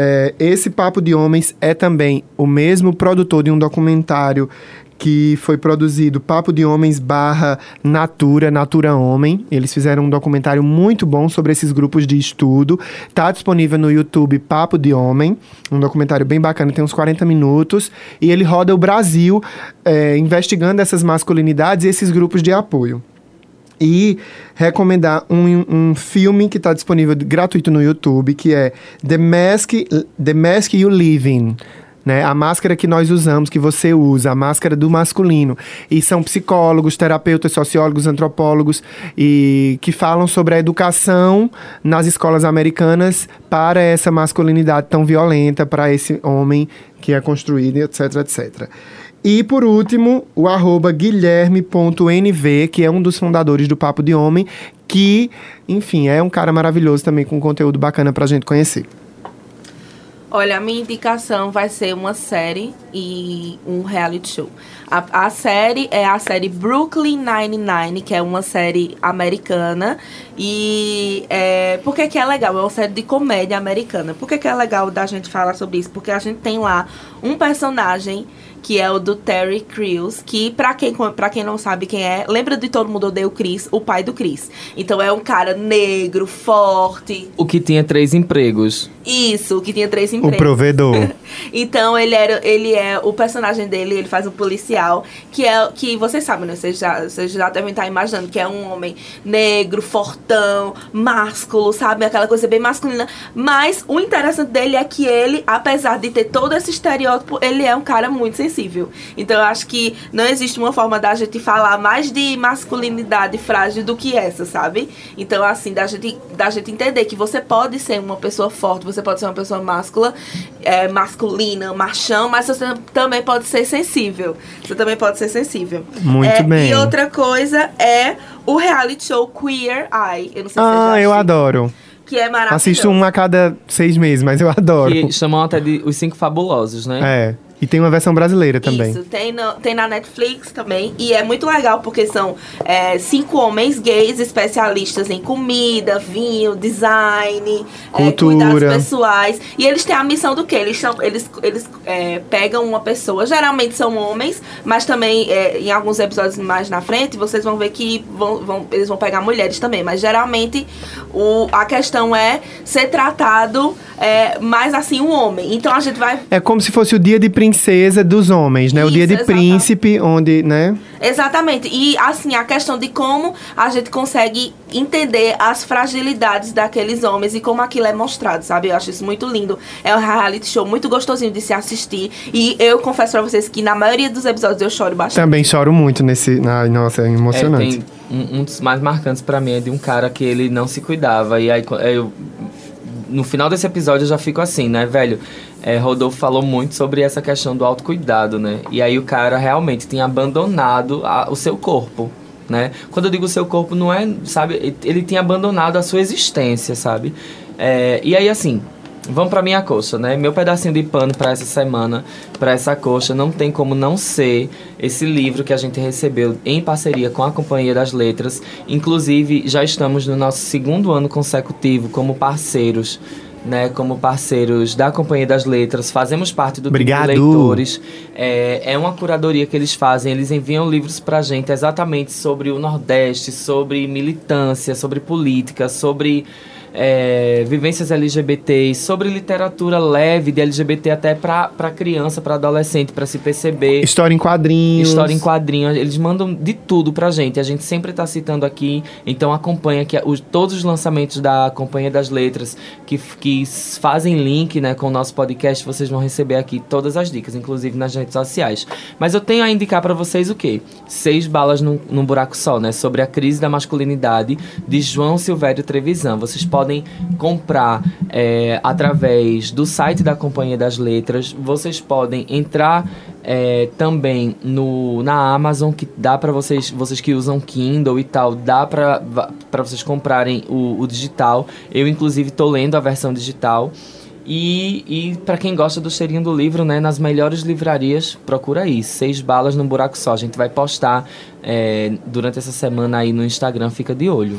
É, esse Papo de Homens é também o mesmo produtor de um documentário que foi produzido Papo de Homens barra Natura, Natura Homem. Eles fizeram um documentário muito bom sobre esses grupos de estudo. Tá disponível no YouTube Papo de Homem, um documentário bem bacana, tem uns 40 minutos. E ele roda o Brasil é, investigando essas masculinidades e esses grupos de apoio e recomendar um, um filme que está disponível gratuito no YouTube, que é The Mask, The Mask You Live In. Né? A máscara que nós usamos, que você usa, a máscara do masculino. E são psicólogos, terapeutas, sociólogos, antropólogos, e que falam sobre a educação nas escolas americanas para essa masculinidade tão violenta, para esse homem que é construído, etc, etc. E por último, o arroba guilherme.nv, que é um dos fundadores do Papo de Homem, que, enfim, é um cara maravilhoso também com conteúdo bacana pra gente conhecer. Olha, a minha indicação vai ser uma série e um reality show. A, a série é a série Brooklyn Nine-Nine, que é uma série americana. E é, por que, que é legal? É uma série de comédia americana. Por que, que é legal da gente falar sobre isso? Porque a gente tem lá um personagem que é o do Terry Crews, que pra quem, pra quem não sabe quem é, lembra de Todo Mundo Odeia o Chris, o pai do Chris. Então é um cara negro, forte. O que tinha três empregos. Isso, que tinha três O empregos. provedor. Então ele era, ele é o personagem dele, ele faz um policial que é que vocês sabem, né? Vocês já, vocês já devem estar imaginando que é um homem negro, fortão, másculo, sabe? Aquela coisa bem masculina. Mas o interessante dele é que ele, apesar de ter todo esse estereótipo, ele é um cara muito sensível. Então eu acho que não existe uma forma da gente falar mais de masculinidade frágil do que essa, sabe? Então assim, da gente da gente entender que você pode ser uma pessoa forte, você pode ser uma pessoa máscula, é, masculina, machão, mas você também pode ser sensível. Você também pode ser sensível. Muito É, bem. E outra coisa é o reality show Queer Eye. Eu não sei se você Ah, eu adoro. Que é maravilhoso. Assisto um a cada seis meses, mas eu adoro. Que chamam até de Os Cinco Fabulosos, né? É. E tem uma versão brasileira também. Isso, tem, no- tem na Netflix também. E é muito legal porque são é, cinco homens gays especialistas em comida, vinho, design, é, Cultura. cuidados pessoais. E eles têm a missão do quê? Eles, são, eles, eles é, pegam uma pessoa, geralmente são homens, mas também é, em alguns episódios mais na frente vocês vão ver que vão, vão- eles vão pegar mulheres também. Mas geralmente o, a questão é ser tratado é, mais assim um homem. Então a gente vai É como se fosse o dia de princesa dos homens, né? o Isso, dia de exatamente. príncipe, onde, né? Exatamente. E assim, a questão de como a gente consegue entender as fragilidades daqueles homens e como aquilo é mostrado, sabe? Eu acho isso muito lindo. É um reality show muito gostosinho de se assistir. E eu confesso pra vocês que na maioria dos episódios eu choro bastante. Também choro muito nesse. Ai, nossa, é É, emocionante. tem um, um dos mais marcantes pra mim é de um cara que ele não se cuidava. E aí eu. No final desse episódio eu já fico assim, né, velho? É, Rodolfo falou muito sobre essa questão do autocuidado, né? E aí o cara realmente tinha abandonado a- o seu corpo, né? Quando eu digo seu corpo, não é, sabe? Ele tinha abandonado a sua existência, sabe? É, e aí, assim, Vamos pra minha coxa, né? Meu pedacinho de pano pra essa semana, pra essa coxa, não tem como não ser esse livro que a gente recebeu em parceria com a Companhia das Letras. Inclusive, já estamos no nosso segundo ano consecutivo como parceiros, né? Como parceiros da Companhia das Letras. Fazemos parte do Obrigado. grupo de leitores. É, é uma curadoria que eles fazem. Eles enviam livros pra gente exatamente sobre o Nordeste, sobre militância, sobre política, sobre é, vivências LGBTs, sobre literatura leve de LGBT até pra, pra criança, pra adolescente, pra se perceber. História em quadrinhos. História em quadrinhos, eles mandam de tudo pra gente. A gente sempre tá citando aqui, então acompanha que os, todos os lançamentos da Companhia das Letras que, que fazem link né, com o nosso podcast, vocês vão receber aqui todas as dicas, inclusive nas redes sociais. Mas eu tenho a indicar pra vocês o quê? Seis balas num, num buraco só, né? Sobre a crise da masculinidade de João Silvério Trevisan. Vocês podem podem comprar é, através do site da Companhia das Letras. Vocês podem entrar é, também no, na Amazon, que dá para vocês, vocês que usam Kindle e tal, dá para vocês comprarem o, o digital. Eu, inclusive, tô lendo a versão digital. E, e para quem gosta do cheirinho do livro, né, nas melhores livrarias, procura aí. Seis balas num buraco só. A gente vai postar é, durante essa semana aí no Instagram, fica de olho.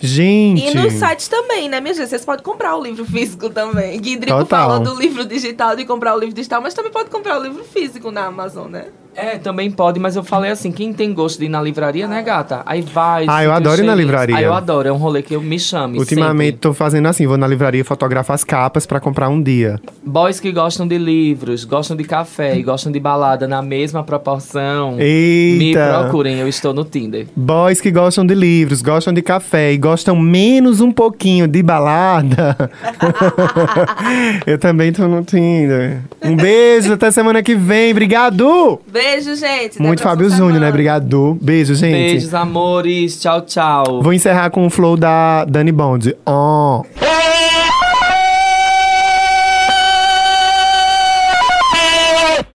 Gente. E no site também, né, minha gente? Vocês podem comprar o livro físico também. Guidrico fala do livro digital, de comprar o livro digital, mas também pode comprar o livro físico na Amazon, né? É, também pode, mas eu falei assim, quem tem gosto de ir na livraria, né, gata? Aí vai. Ah, eu adoro ir na livraria. Ah, eu adoro, é um rolê que eu me chame Ultimamente sempre. tô fazendo assim, vou na livraria fotografar as capas pra comprar um dia. Boys que gostam de livros, gostam de café e gostam de balada na mesma proporção, me Eita! procurem, eu estou no Tinder. Boys que gostam de livros, gostam de café e gostam menos um pouquinho de balada. eu também tô no Tinder. Um beijo, até semana que vem. Obrigado! Beijo, gente. Até Muito Fábio Júnior, né? Obrigado. Beijo, gente. Beijos, amores, tchau, tchau. Vou encerrar com o flow da Dani Bond. Oh.